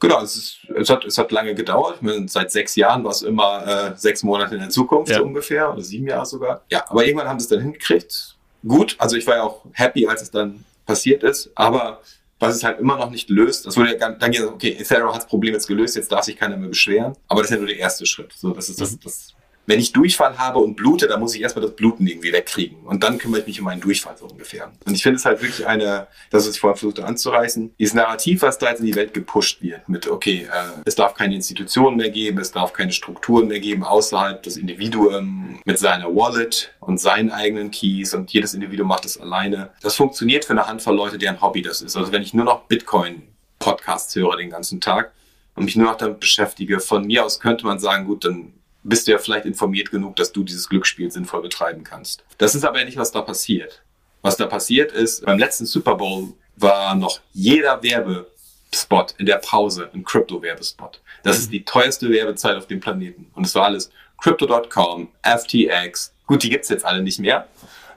Genau, es, ist, es, hat, es hat lange gedauert. Seit sechs Jahren war es immer äh, sechs Monate in der Zukunft ja. so ungefähr oder sieben Jahre sogar. Ja, aber irgendwann haben sie es dann hingekriegt. Gut, also ich war ja auch happy, als es dann passiert ist. Aber was es halt immer noch nicht löst, das wurde ja dann gesagt, okay, Ethereum hat das Problem jetzt gelöst, jetzt darf sich keiner mehr beschweren. Aber das ist ja nur der erste Schritt. So, das ist das, mhm. das wenn ich Durchfall habe und blute, dann muss ich erstmal das Bluten irgendwie wegkriegen. Und dann kümmere ich mich um meinen Durchfall so ungefähr. Und ich finde es halt wirklich eine, das, was ich vorhin versuchte anzureißen, dieses Narrativ, was da jetzt in die Welt gepusht wird, mit, okay, äh, es darf keine Institutionen mehr geben, es darf keine Strukturen mehr geben außerhalb des Individuum mit seiner Wallet und seinen eigenen Keys und jedes Individuum macht es alleine. Das funktioniert für eine Handvoll Leute, deren Hobby das ist. Also wenn ich nur noch Bitcoin Podcasts höre den ganzen Tag, und mich nur noch damit beschäftige. Von mir aus könnte man sagen, gut, dann bist du ja vielleicht informiert genug, dass du dieses Glücksspiel sinnvoll betreiben kannst. Das ist aber ja nicht, was da passiert. Was da passiert ist, beim letzten Super Bowl war noch jeder Werbespot in der Pause ein Crypto-Werbespot. Das ist die teuerste Werbezeit auf dem Planeten. Und es war alles Crypto.com, FTX. Gut, die gibt's jetzt alle nicht mehr.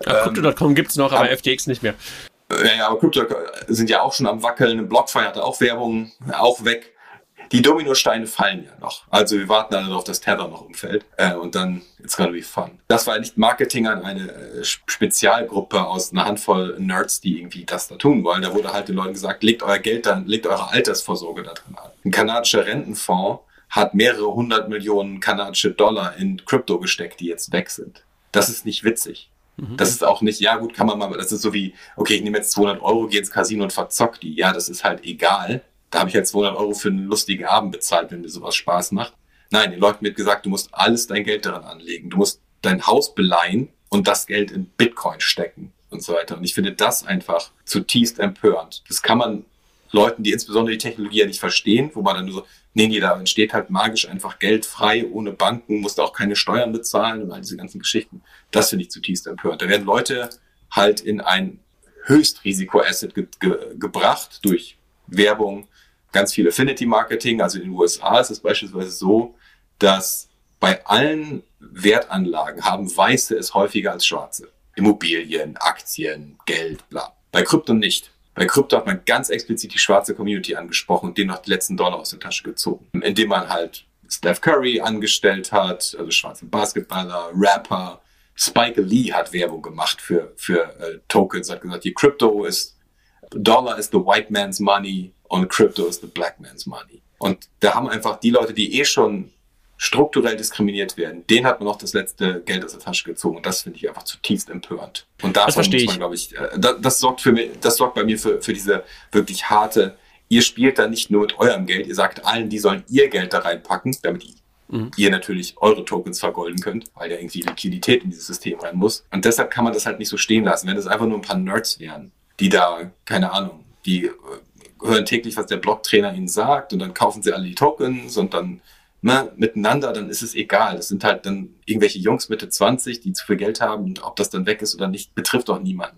Ja, Crypto.com gibt's noch, aber, aber FTX nicht mehr. Ja, ja, aber Crypto sind ja auch schon am Wackeln. BlockFi hatte auch Werbung, auch weg die Dominosteine fallen ja noch. Also wir warten alle darauf, dass Tether noch umfällt. Äh, und dann, it's gonna be fun. Das war nicht Marketing an eine äh, Spezialgruppe aus einer Handvoll Nerds, die irgendwie das da tun wollen. Da wurde halt den Leuten gesagt, legt euer Geld dann, legt eure Altersvorsorge da drin an. Ein kanadischer Rentenfonds hat mehrere hundert Millionen kanadische Dollar in Krypto gesteckt, die jetzt weg sind. Das ist nicht witzig. Mhm. Das ist auch nicht, ja gut, kann man mal, das ist so wie, okay, ich nehme jetzt 200 Euro, gehe ins Casino und verzock die. Ja, das ist halt egal. Da habe ich jetzt 200 Euro für einen lustigen Abend bezahlt, wenn mir sowas Spaß macht. Nein, den Leuten wird gesagt, du musst alles dein Geld daran anlegen. Du musst dein Haus beleihen und das Geld in Bitcoin stecken und so weiter. Und ich finde das einfach zutiefst empörend. Das kann man Leuten, die insbesondere die Technologie ja nicht verstehen, wo man dann nur so, nee, nee, da entsteht halt magisch einfach Geld frei, ohne Banken, musst auch keine Steuern bezahlen und all diese ganzen Geschichten. Das finde ich zutiefst empörend. Da werden Leute halt in ein Höchstrisiko-Asset ge ge gebracht durch Werbung, ganz viel Affinity Marketing. Also in den USA ist es beispielsweise so, dass bei allen Wertanlagen haben Weiße es häufiger als Schwarze. Immobilien, Aktien, Geld, bla. Bei Krypto nicht. Bei Krypto hat man ganz explizit die schwarze Community angesprochen und denen noch die letzten Dollar aus der Tasche gezogen. Indem man halt Steph Curry angestellt hat, also schwarze Basketballer, Rapper. Spike Lee hat Werbung gemacht für, für äh, Tokens, hat gesagt, die Crypto ist, Dollar is the white man's money, und Crypto is the black man's money. Und da haben einfach die Leute, die eh schon strukturell diskriminiert werden, denen hat man noch das letzte Geld aus der Tasche gezogen. Und das finde ich einfach zutiefst empörend. Und davon muss man, glaube ich, äh, das, das, sorgt für mich, das sorgt bei mir für, für diese wirklich harte, ihr spielt da nicht nur mit eurem Geld, ihr sagt allen, die sollen ihr Geld da reinpacken, damit mhm. ihr natürlich eure Tokens vergolden könnt, weil ja irgendwie Liquidität in dieses System rein muss. Und deshalb kann man das halt nicht so stehen lassen. Wenn das einfach nur ein paar Nerds wären, die da, keine Ahnung, die äh, hören täglich, was der Blocktrainer ihnen sagt und dann kaufen sie alle die Tokens und dann ne, miteinander, dann ist es egal. Das sind halt dann irgendwelche Jungs Mitte 20, die zu viel Geld haben und ob das dann weg ist oder nicht, betrifft doch niemanden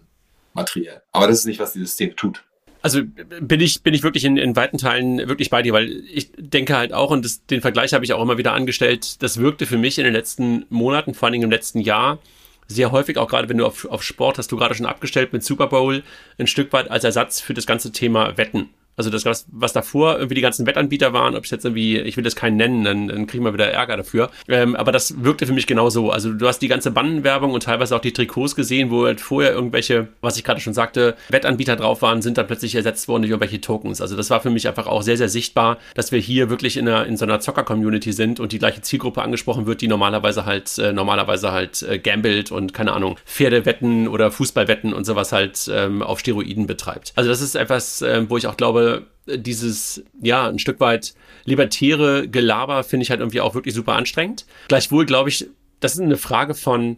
materiell. Aber das ist nicht, was diese Szene tut. Also bin ich, bin ich wirklich in, in weiten Teilen wirklich bei dir, weil ich denke halt auch, und das, den Vergleich habe ich auch immer wieder angestellt, das wirkte für mich in den letzten Monaten, vor allen Dingen im letzten Jahr, sehr häufig, auch gerade wenn du auf, auf Sport, hast du gerade schon abgestellt mit Super Bowl, ein Stück weit als Ersatz für das ganze Thema Wetten. Also das, was, was davor irgendwie die ganzen Wettanbieter waren, ob es jetzt irgendwie, ich will das keinen nennen, dann, dann kriegen wir wieder Ärger dafür. Ähm, aber das wirkte für mich genau so. Also du hast die ganze Bandenwerbung und teilweise auch die Trikots gesehen, wo halt vorher irgendwelche, was ich gerade schon sagte, Wettanbieter drauf waren, sind dann plötzlich ersetzt worden durch irgendwelche Tokens. Also das war für mich einfach auch sehr, sehr sichtbar, dass wir hier wirklich in, einer, in so einer Zocker-Community sind und die gleiche Zielgruppe angesprochen wird, die normalerweise halt, äh, normalerweise halt äh, gambelt und keine Ahnung, Pferdewetten oder Fußballwetten und sowas halt ähm, auf Steroiden betreibt. Also das ist etwas, äh, wo ich auch glaube, dieses, ja, ein Stück weit libertäre Gelaber finde ich halt irgendwie auch wirklich super anstrengend. Gleichwohl glaube ich, das ist eine Frage von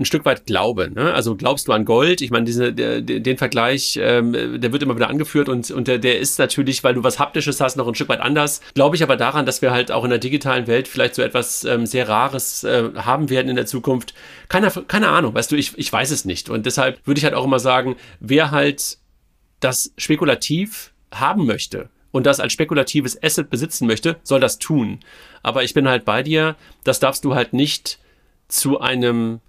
ein Stück weit Glaube. Ne? Also glaubst du an Gold? Ich meine, diese, der, den Vergleich, ähm, der wird immer wieder angeführt und, und der, der ist natürlich, weil du was Haptisches hast, noch ein Stück weit anders. Glaube ich aber daran, dass wir halt auch in der digitalen Welt vielleicht so etwas ähm, sehr Rares äh, haben werden in der Zukunft. Keine, keine Ahnung, weißt du, ich, ich weiß es nicht. Und deshalb würde ich halt auch immer sagen, wer halt das spekulativ haben möchte und das als spekulatives Asset besitzen möchte, soll das tun. Aber ich bin halt bei dir, das darfst du halt nicht zu einem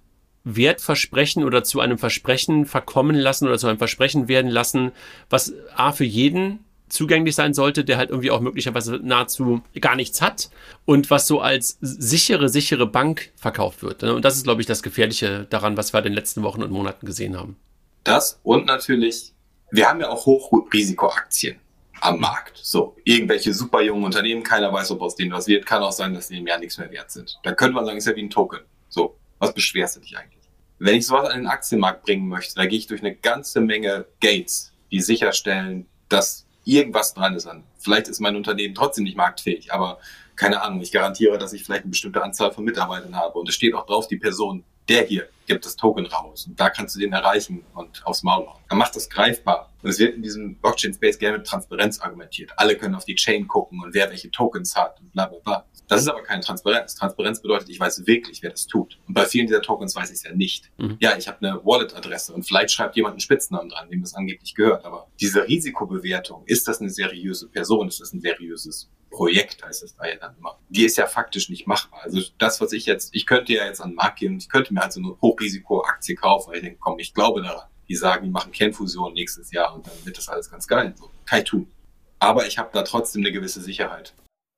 Wertversprechen oder zu einem Versprechen verkommen lassen oder zu einem Versprechen werden lassen, was A für jeden zugänglich sein sollte, der halt irgendwie auch möglicherweise nahezu gar nichts hat und was so als sichere, sichere Bank verkauft wird. Und das ist, glaube ich, das Gefährliche daran, was wir in den letzten Wochen und Monaten gesehen haben. Das und natürlich wir haben ja auch Hochrisikoaktien am Markt. So, irgendwelche super jungen Unternehmen, keiner weiß, ob aus denen was wird. Kann auch sein, dass die im Jahr nichts mehr wert sind. Da könnte man sagen, ist ja wie ein Token. So, was beschwerst du dich eigentlich? Wenn ich sowas an den Aktienmarkt bringen möchte, da gehe ich durch eine ganze Menge Gates, die sicherstellen, dass irgendwas dran ist. Vielleicht ist mein Unternehmen trotzdem nicht marktfähig, aber keine Ahnung, ich garantiere, dass ich vielleicht eine bestimmte Anzahl von Mitarbeitern habe. Und es steht auch drauf, die Person der hier gibt das Token raus und da kannst du den erreichen und aufs Maul hauen. Dann macht das greifbar. Und es wird in diesem Blockchain-Space gerne mit Transparenz argumentiert. Alle können auf die Chain gucken und wer welche Tokens hat und bla bla bla. Das ist aber keine Transparenz. Transparenz bedeutet, ich weiß wirklich, wer das tut. Und bei vielen dieser Tokens weiß ich es ja nicht. Mhm. Ja, ich habe eine Wallet-Adresse und vielleicht schreibt jemand einen Spitznamen dran, dem das angeblich gehört. Aber diese Risikobewertung, ist das eine seriöse Person? Ist das ein seriöses Projekt, heißt es da ja dann immer. Die ist ja faktisch nicht machbar. Also das, was ich jetzt, ich könnte ja jetzt an den Markt gehen und ich könnte mir halt so eine Hochrisiko-Aktie kaufen, weil ich denke, komm, ich glaube daran. Die sagen, die machen Kernfusion nächstes Jahr und dann wird das alles ganz geil. So, kann ich tun. Aber ich habe da trotzdem eine gewisse Sicherheit.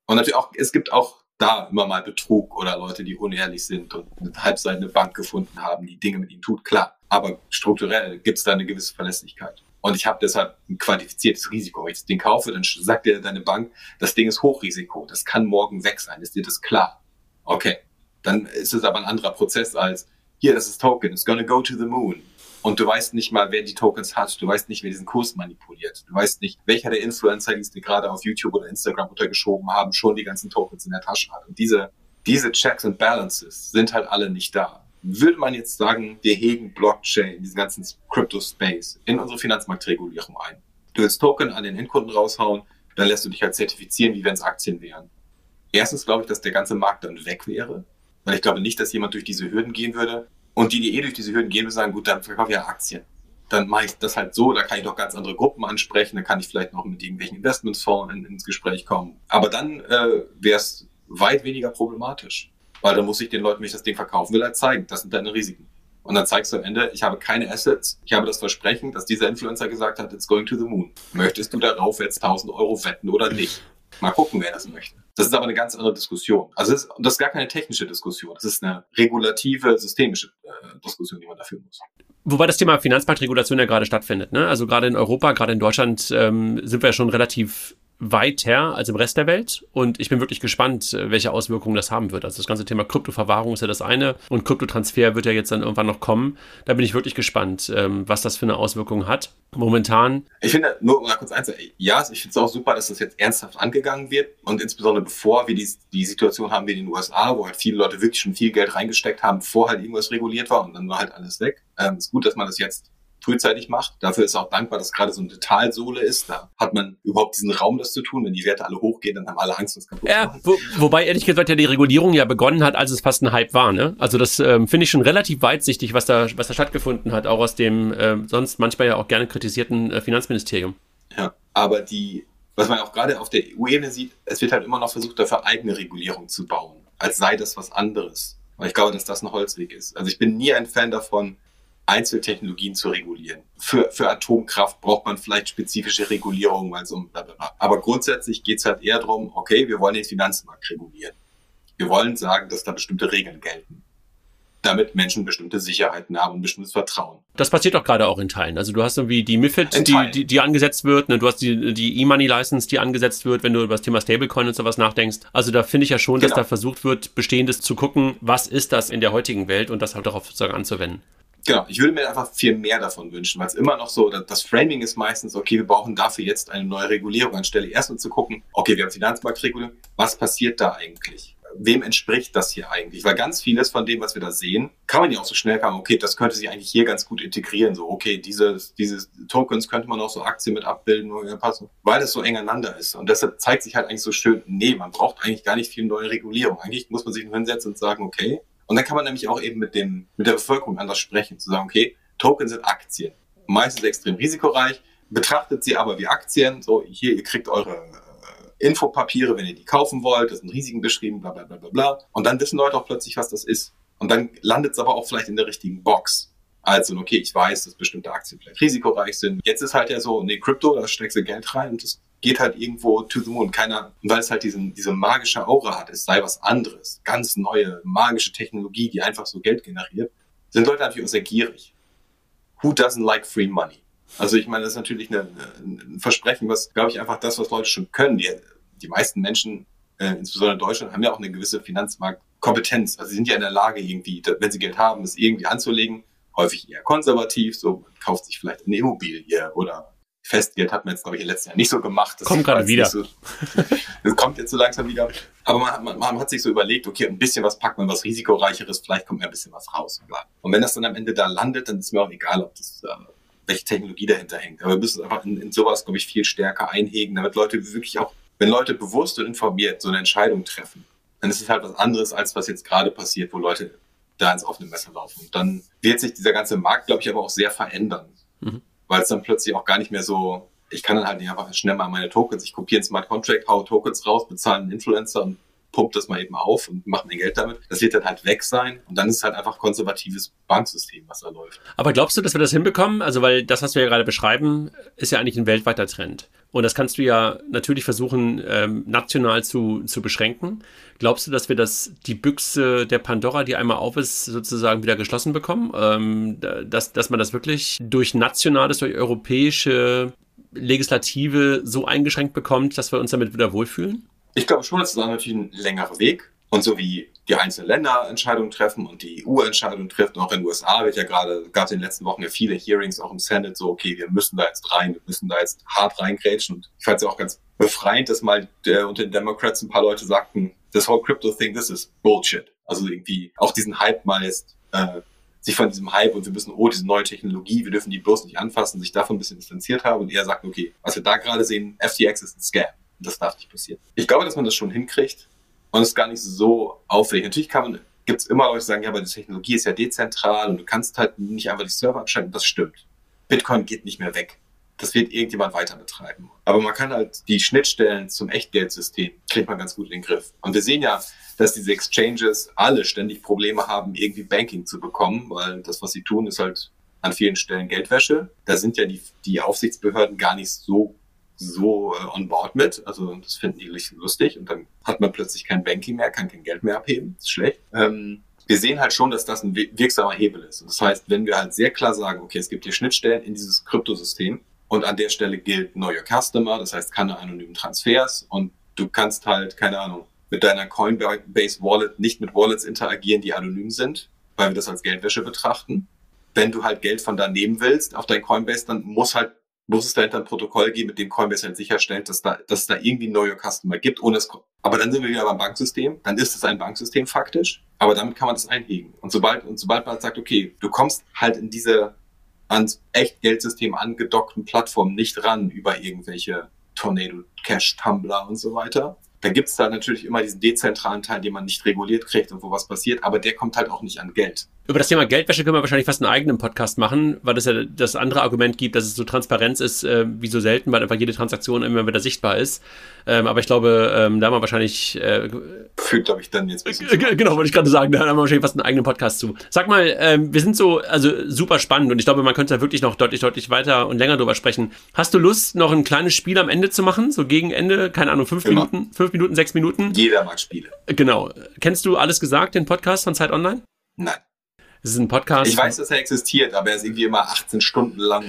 Und natürlich auch, es gibt auch da immer mal Betrug oder Leute, die unehrlich sind und eine halbseitende Bank gefunden haben, die Dinge mit ihnen tut, klar. Aber strukturell gibt es da eine gewisse Verlässlichkeit. Und ich habe deshalb ein quantifiziertes Risiko. Wenn ich das Ding kaufe, dann sagt dir deine Bank, das Ding ist Hochrisiko. Das kann morgen weg sein. Ist dir das klar? Okay. Dann ist es aber ein anderer Prozess als, hier, das ist Token. It's gonna go to the moon. Und du weißt nicht mal, wer die Tokens hat. Du weißt nicht, wer diesen Kurs manipuliert. Du weißt nicht, welcher der Influencer, die es dir gerade auf YouTube oder Instagram untergeschoben haben, schon die ganzen Tokens in der Tasche hat. Und diese, diese Checks and Balances sind halt alle nicht da würde man jetzt sagen, wir hegen Blockchain, diesen ganzen Crypto-Space in unsere Finanzmarktregulierung ein. Du willst Token an den Endkunden raushauen, dann lässt du dich halt zertifizieren, wie wenn es Aktien wären. Erstens glaube ich, dass der ganze Markt dann weg wäre, weil ich glaube nicht, dass jemand durch diese Hürden gehen würde. Und die, die eh durch diese Hürden gehen, sagen, gut, dann verkaufe ich ja Aktien. Dann mache ich das halt so, da kann ich doch ganz andere Gruppen ansprechen, da kann ich vielleicht noch mit irgendwelchen Investmentsfonds in, ins Gespräch kommen. Aber dann äh, wäre es weit weniger problematisch. Weil dann muss ich den Leuten, wenn ich das Ding verkaufen will, halt zeigen, das sind deine Risiken. Und dann zeigst du am Ende, ich habe keine Assets, ich habe das Versprechen, dass dieser Influencer gesagt hat, it's going to the moon. Möchtest du darauf jetzt 1000 Euro wetten oder nicht? Mal gucken, wer das möchte. Das ist aber eine ganz andere Diskussion. Also das ist, das ist gar keine technische Diskussion. Das ist eine regulative, systemische äh, Diskussion, die man dafür muss. Wobei das Thema Finanzmarktregulation ja gerade stattfindet. Ne? Also gerade in Europa, gerade in Deutschland ähm, sind wir ja schon relativ weiter als im Rest der Welt. Und ich bin wirklich gespannt, äh, welche Auswirkungen das haben wird. Also das ganze Thema Kryptoverwahrung ist ja das eine und Kryptotransfer wird ja jetzt dann irgendwann noch kommen. Da bin ich wirklich gespannt, ähm, was das für eine Auswirkung hat. Momentan. Ich finde, nur mal kurz eins, ja, ich finde es auch super, dass das jetzt ernsthaft angegangen wird und insbesondere bevor wir die, die Situation haben wie in den USA, wo halt viele Leute wirklich schon viel Geld reingesteckt haben, bevor halt irgendwas reguliert war und dann war halt alles weg. Ähm, ist gut, dass man das jetzt frühzeitig macht. Dafür ist auch dankbar, dass gerade so eine Talsohle ist. Da hat man überhaupt diesen Raum, das zu tun. Wenn die Werte alle hochgehen, dann haben alle Angst, was kaputt ja, wo, Wobei ehrlich gesagt ja die Regulierung ja begonnen hat, als es fast ein Hype war. Ne? Also das ähm, finde ich schon relativ weitsichtig, was da, was da stattgefunden hat, auch aus dem äh, sonst manchmal ja auch gerne kritisierten äh, Finanzministerium. Ja, aber die, was man auch gerade auf der EU-Ebene sieht, es wird halt immer noch versucht, dafür eigene Regulierung zu bauen, als sei das was anderes. Weil ich glaube, dass das ein Holzweg ist. Also ich bin nie ein Fan davon, Einzeltechnologien zu regulieren. Für, für Atomkraft braucht man vielleicht spezifische Regulierungen, weil so aber grundsätzlich geht es halt eher darum, okay, wir wollen den Finanzmarkt regulieren. Wir wollen sagen, dass da bestimmte Regeln gelten damit Menschen bestimmte Sicherheiten haben und bestimmtes Vertrauen. Das passiert doch gerade auch in Teilen. Also du hast irgendwie die MIFID, die, die, die angesetzt wird, ne? du hast die, die E-Money-License, die angesetzt wird, wenn du über das Thema Stablecoin und sowas nachdenkst. Also da finde ich ja schon, genau. dass da versucht wird, Bestehendes zu gucken, was ist das in der heutigen Welt und das halt darauf sozusagen anzuwenden. Genau, ich würde mir einfach viel mehr davon wünschen, weil es immer noch so, das Framing ist meistens, okay, wir brauchen dafür jetzt eine neue Regulierung, anstelle erstmal zu gucken, okay, wir haben Finanzmarktregulierung, was passiert da eigentlich? Wem entspricht das hier eigentlich? Weil ganz vieles von dem, was wir da sehen, kann man ja auch so schnell sagen, okay, das könnte sich eigentlich hier ganz gut integrieren. So, okay, diese, diese Tokens könnte man auch so Aktien mit abbilden, weil das so eng aneinander ist. Und deshalb zeigt sich halt eigentlich so schön, nee, man braucht eigentlich gar nicht viel neue Regulierung. Eigentlich muss man sich nur hinsetzen und sagen, okay, und dann kann man nämlich auch eben mit dem, mit der Bevölkerung anders sprechen, zu sagen, okay, Token sind Aktien. Meistens extrem risikoreich, betrachtet sie aber wie Aktien, so hier, ihr kriegt eure äh, Infopapiere, wenn ihr die kaufen wollt, das sind Risiken beschrieben, bla, bla, bla, bla, bla. Und dann wissen Leute auch plötzlich, was das ist. Und dann landet es aber auch vielleicht in der richtigen Box. Also, okay, ich weiß, dass bestimmte Aktien vielleicht risikoreich sind. Jetzt ist halt ja so, nee, Krypto, da steckst du Geld rein und das geht halt irgendwo to the moon. Keiner, weil es halt diesen, diese magische Aura hat, es sei was anderes. Ganz neue, magische Technologie, die einfach so Geld generiert, sind Leute natürlich auch sehr gierig. Who doesn't like free money? Also ich meine, das ist natürlich eine, ein Versprechen, was, glaube ich, einfach das, was Leute schon können. Die, die meisten Menschen, äh, insbesondere in Deutschland, haben ja auch eine gewisse Finanzmarktkompetenz. Also sie sind ja in der Lage, irgendwie, wenn sie Geld haben, es irgendwie anzulegen. Häufig eher konservativ, so man kauft sich vielleicht eine Immobilie oder Festgeld hat man jetzt, glaube ich, im letzten Jahr nicht so gemacht. Das kommt gerade wieder. So, *laughs* das kommt jetzt so langsam wieder. Aber man, man, man, hat sich so überlegt, okay, ein bisschen was packt man, was risikoreicheres, vielleicht kommt mir ein bisschen was raus. Und wenn das dann am Ende da landet, dann ist mir auch egal, ob das, äh, welche Technologie dahinter hängt. Aber wir müssen einfach in, in sowas, glaube ich, viel stärker einhegen, damit Leute wirklich auch, wenn Leute bewusst und informiert so eine Entscheidung treffen, dann ist es halt was anderes, als was jetzt gerade passiert, wo Leute da ins offene Messer laufen. Und dann wird sich dieser ganze Markt, glaube ich, aber auch sehr verändern. Mhm weil es dann plötzlich auch gar nicht mehr so, ich kann dann halt nicht einfach schnell mal meine Tokens, ich kopiere einen Smart Contract, hau Tokens raus, bezahle einen Influencer und pumpt das mal eben auf und macht mein Geld damit. Das wird dann halt weg sein und dann ist es halt einfach konservatives Banksystem, was da läuft. Aber glaubst du, dass wir das hinbekommen? Also, weil das, was wir ja gerade beschreiben, ist ja eigentlich ein weltweiter Trend. Und das kannst du ja natürlich versuchen, ähm, national zu, zu beschränken. Glaubst du, dass wir das, die Büchse der Pandora, die einmal auf ist, sozusagen wieder geschlossen bekommen? Ähm, dass, dass man das wirklich durch nationales, durch europäische Legislative so eingeschränkt bekommt, dass wir uns damit wieder wohlfühlen? Ich glaube schon, das ist natürlich ein längerer Weg. Und so wie die einzelnen Länder Entscheidungen treffen und die EU Entscheidungen trifft, auch in den USA wird ja gerade, gab es in den letzten Wochen ja viele Hearings auch im Senate, so, okay, wir müssen da jetzt rein, wir müssen da jetzt hart reingrätschen. Und ich fand es ja auch ganz befreiend, dass mal der, unter den Democrats ein paar Leute sagten, this whole crypto thing, this is bullshit. Also irgendwie auch diesen Hype mal jetzt, äh, sich von diesem Hype und wir müssen, oh, diese neue Technologie, wir dürfen die bloß nicht anfassen, sich davon ein bisschen distanziert haben und er sagt, okay, was wir da gerade sehen, FTX ist ein Scam. Das darf nicht passieren. Ich glaube, dass man das schon hinkriegt und es gar nicht so aufwendig. Natürlich kann man, gibt es immer Leute, die sagen, ja, aber die Technologie ist ja dezentral und du kannst halt nicht einfach die Server abschalten. Das stimmt. Bitcoin geht nicht mehr weg. Das wird irgendjemand weiter betreiben. Aber man kann halt die Schnittstellen zum Echtgeldsystem kriegt man ganz gut in den Griff. Und wir sehen ja, dass diese Exchanges alle ständig Probleme haben, irgendwie Banking zu bekommen, weil das, was sie tun, ist halt an vielen Stellen Geldwäsche. Da sind ja die, die Aufsichtsbehörden gar nicht so so äh, on board mit. Also das finden die lustig und dann hat man plötzlich kein Banking mehr, kann kein Geld mehr abheben. Ist schlecht. Ähm, wir sehen halt schon, dass das ein wirksamer Hebel ist. Und das heißt, wenn wir halt sehr klar sagen, okay, es gibt hier Schnittstellen in dieses Kryptosystem und an der Stelle gilt Your Customer, das heißt keine anonymen Transfers und du kannst halt, keine Ahnung, mit deiner Coinbase Wallet nicht mit Wallets interagieren, die anonym sind, weil wir das als Geldwäsche betrachten. Wenn du halt Geld von da nehmen willst auf dein Coinbase, dann muss halt muss es dahinter ein Protokoll geben, mit dem Coinbase halt sicherstellt, dass, da, dass es da irgendwie neue Customer gibt, ohne es, aber dann sind wir wieder beim Banksystem, dann ist es ein Banksystem faktisch, aber damit kann man das einhegen. Und sobald, und sobald man sagt, okay, du kommst halt in diese ans echt Geldsystem angedockten Plattformen nicht ran über irgendwelche Tornado Cash Tumbler und so weiter, dann gibt es da natürlich immer diesen dezentralen Teil, den man nicht reguliert kriegt und wo was passiert, aber der kommt halt auch nicht an Geld. Über das Thema Geldwäsche können wir wahrscheinlich fast einen eigenen Podcast machen, weil es ja das andere Argument gibt, dass es so Transparenz ist, äh, wie so selten, weil einfach jede Transaktion immer wieder sichtbar ist. Ähm, aber ich glaube, ähm, da haben wir wahrscheinlich. Äh, Fühlt, glaube ich, dann jetzt. Äh, genau, wollte ich gerade sagen, da haben wir wahrscheinlich fast einen eigenen Podcast zu. Sag mal, ähm, wir sind so, also super spannend und ich glaube, man könnte da wirklich noch deutlich, deutlich weiter und länger drüber sprechen. Hast du Lust, noch ein kleines Spiel am Ende zu machen? So gegen Ende, keine Ahnung, fünf Immer. Minuten, fünf Minuten, sechs Minuten? Jeder mag Spiele. Genau. Kennst du alles gesagt, den Podcast von Zeit Online? Nein. Das ist ein Podcast. Ich weiß, dass er existiert, aber er ist irgendwie immer 18 Stunden lang.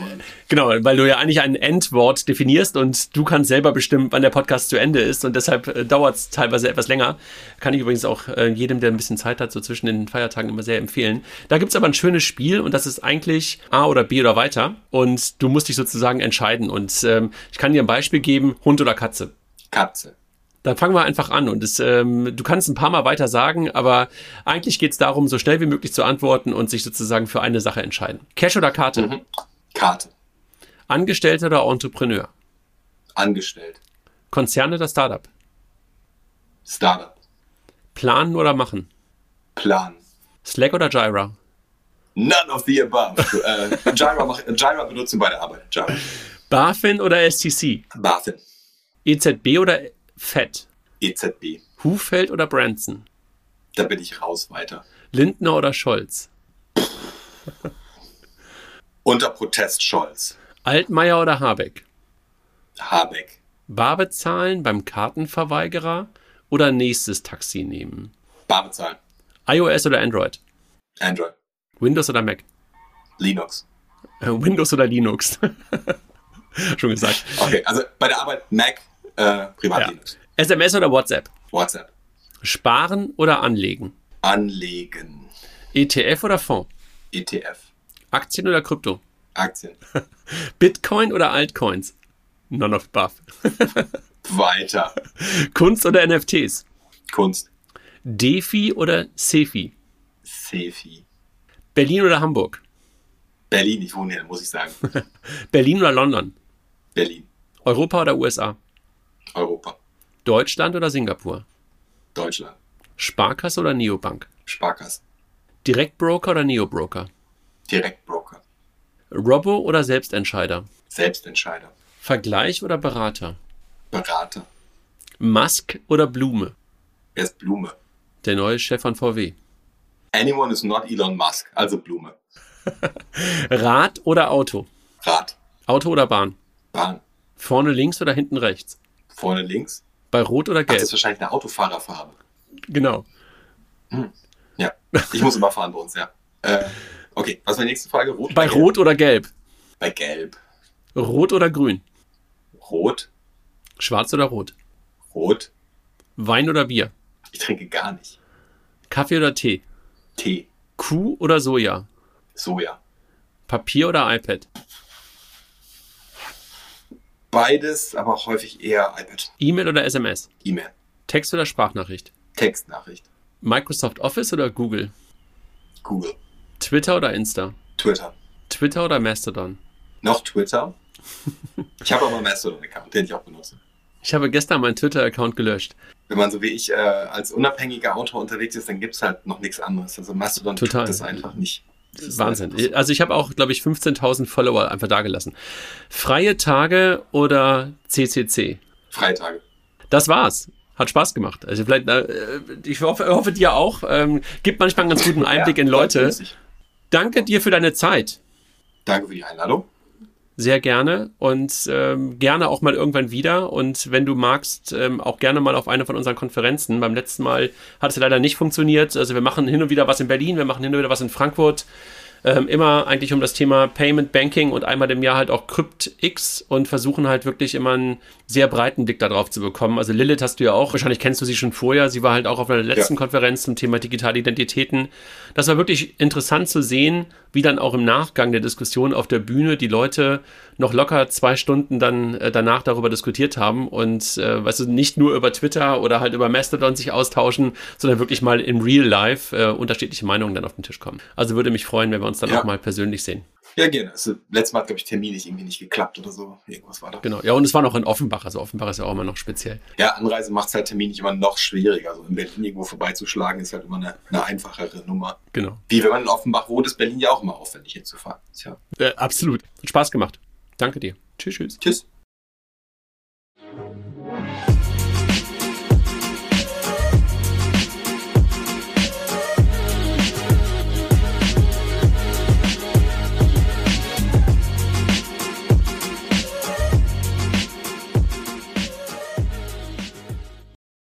Genau, weil du ja eigentlich ein Endwort definierst und du kannst selber bestimmen, wann der Podcast zu Ende ist und deshalb äh, dauert es teilweise etwas länger. Kann ich übrigens auch äh, jedem, der ein bisschen Zeit hat, so zwischen den Feiertagen immer sehr empfehlen. Da gibt es aber ein schönes Spiel und das ist eigentlich A oder B oder weiter und du musst dich sozusagen entscheiden und ähm, ich kann dir ein Beispiel geben, Hund oder Katze. Katze. Dann fangen wir einfach an. Und es, ähm, du kannst ein paar Mal weiter sagen, aber eigentlich geht es darum, so schnell wie möglich zu antworten und sich sozusagen für eine Sache entscheiden. Cash oder Karte? Mhm. Karte. Angestellter oder Entrepreneur? Angestellt. Konzern oder Startup? Startup. Planen oder machen? Planen. Slack oder Jira? None of the above. äh, *laughs* Jira, mach, Jira benutzen bei der Arbeit. Jira. BaFin oder STC? BaFin. EZB oder Fett. EZB. Hufeld oder Branson? Da bin ich raus weiter. Lindner oder Scholz? *laughs* Unter Protest Scholz. Altmaier oder Habeck? Habeck. Bar bezahlen beim Kartenverweigerer oder nächstes Taxi nehmen? Bar bezahlen. iOS oder Android? Android. Windows oder Mac? Linux. *laughs* Windows oder Linux? *laughs* Schon gesagt. Okay, also bei der Arbeit Mac, äh, Privatlinux. Ja. SMS oder WhatsApp? WhatsApp. Sparen oder anlegen? Anlegen. ETF oder Fonds? ETF. Aktien oder Krypto? Aktien. *laughs* Bitcoin oder Altcoins? None of buff. *laughs* Weiter. Kunst oder NFTs? Kunst. Defi oder Sefi? Sefi. Berlin oder Hamburg? Berlin, ich wohne hier, muss ich sagen. *laughs* Berlin oder London? Berlin. Europa oder USA? Europa. Deutschland oder Singapur? Deutschland. Sparkasse oder Neobank? Sparkasse. Direktbroker oder Neobroker? Direktbroker. Robo oder Selbstentscheider? Selbstentscheider. Vergleich oder Berater? Berater. Musk oder Blume? Er ist Blume. Der neue Chef von VW. Anyone is not Elon Musk, also Blume. *laughs* Rad oder Auto? Rad. Auto oder Bahn? Bahn. Vorne links oder hinten rechts? Vorne links. Bei Rot oder Ach, das Gelb? ist wahrscheinlich eine Autofahrerfarbe. Genau. Ja. Ich muss immer fahren bei uns, ja. Äh, okay, was war die nächste Frage? Rot Bei gelb? Rot oder Gelb? Bei Gelb. Rot oder Grün? Rot. Schwarz oder Rot? Rot. Wein oder Bier? Ich trinke gar nicht. Kaffee oder Tee? Tee. Kuh oder Soja? Soja. Papier oder iPad? Beides, aber häufig eher iPad. E-Mail oder SMS? E-Mail. Text oder Sprachnachricht? Textnachricht. Microsoft Office oder Google? Google. Twitter oder Insta? Twitter. Twitter oder Mastodon? Noch Twitter. *laughs* Ich habe aber Mastodon-Account, den ich auch benutze. Ich habe gestern meinen Twitter-Account gelöscht. Wenn man so wie ich äh, als unabhängiger Autor unterwegs ist, dann gibt's halt noch nichts anderes. Also Mastodon Total. tut das einfach nicht. Wahnsinn. Also ich habe auch, glaube ich, 15.000 Follower einfach dagelassen. Freie Tage oder CCC? Freitage. Das war's. Hat Spaß gemacht. Also vielleicht, äh, ich hoffe, hoffe dir auch. Ähm, gibt manchmal einen ganz guten *laughs* Einblick Ja, in Leute. Danke dir für deine Zeit. Danke für die Einladung. Sehr gerne und ähm, gerne auch mal irgendwann wieder. Und wenn du magst, ähm, auch gerne mal auf eine von unseren Konferenzen. Beim letzten Mal hat es leider nicht funktioniert. Also wir machen hin und wieder was in Berlin, wir machen hin und wieder was in Frankfurt. Ähm, immer eigentlich um das Thema Payment Banking und einmal im Jahr halt auch CryptX und versuchen halt wirklich immer einen sehr breiten Blick darauf zu bekommen. Also Lilith hast du ja auch, wahrscheinlich kennst du sie schon vorher. Sie war halt auch auf einer letzten Ja. Konferenz zum Thema digitale Identitäten. Das war wirklich interessant zu sehen, wie dann auch im Nachgang der Diskussion auf der Bühne die Leute noch locker zwei Stunden dann äh, danach darüber diskutiert haben und äh, weißt du, nicht nur über Twitter oder halt über Mastodon sich austauschen, sondern wirklich mal im Real Life äh, unterschiedliche Meinungen dann auf den Tisch kommen. Also würde mich freuen, wenn wir uns dann Ja. auch mal persönlich sehen. Ja, gerne. Also, letztes Mal hat, glaube ich, terminlich irgendwie nicht geklappt oder so. Irgendwas war da. Genau. Ja, und es war noch in Offenbach. Also Offenbach ist ja auch immer noch speziell. Ja, Anreise macht es halt terminlich immer noch schwieriger. Also in Berlin irgendwo vorbeizuschlagen ist halt immer eine, eine einfachere Nummer. Genau. Wie wenn man in Offenbach wohnt, ist Berlin ja auch immer aufwendig hinzufahren. Tja. Äh, absolut. Hat Spaß gemacht. Danke dir. Tschüss, tschüss. Tschüss.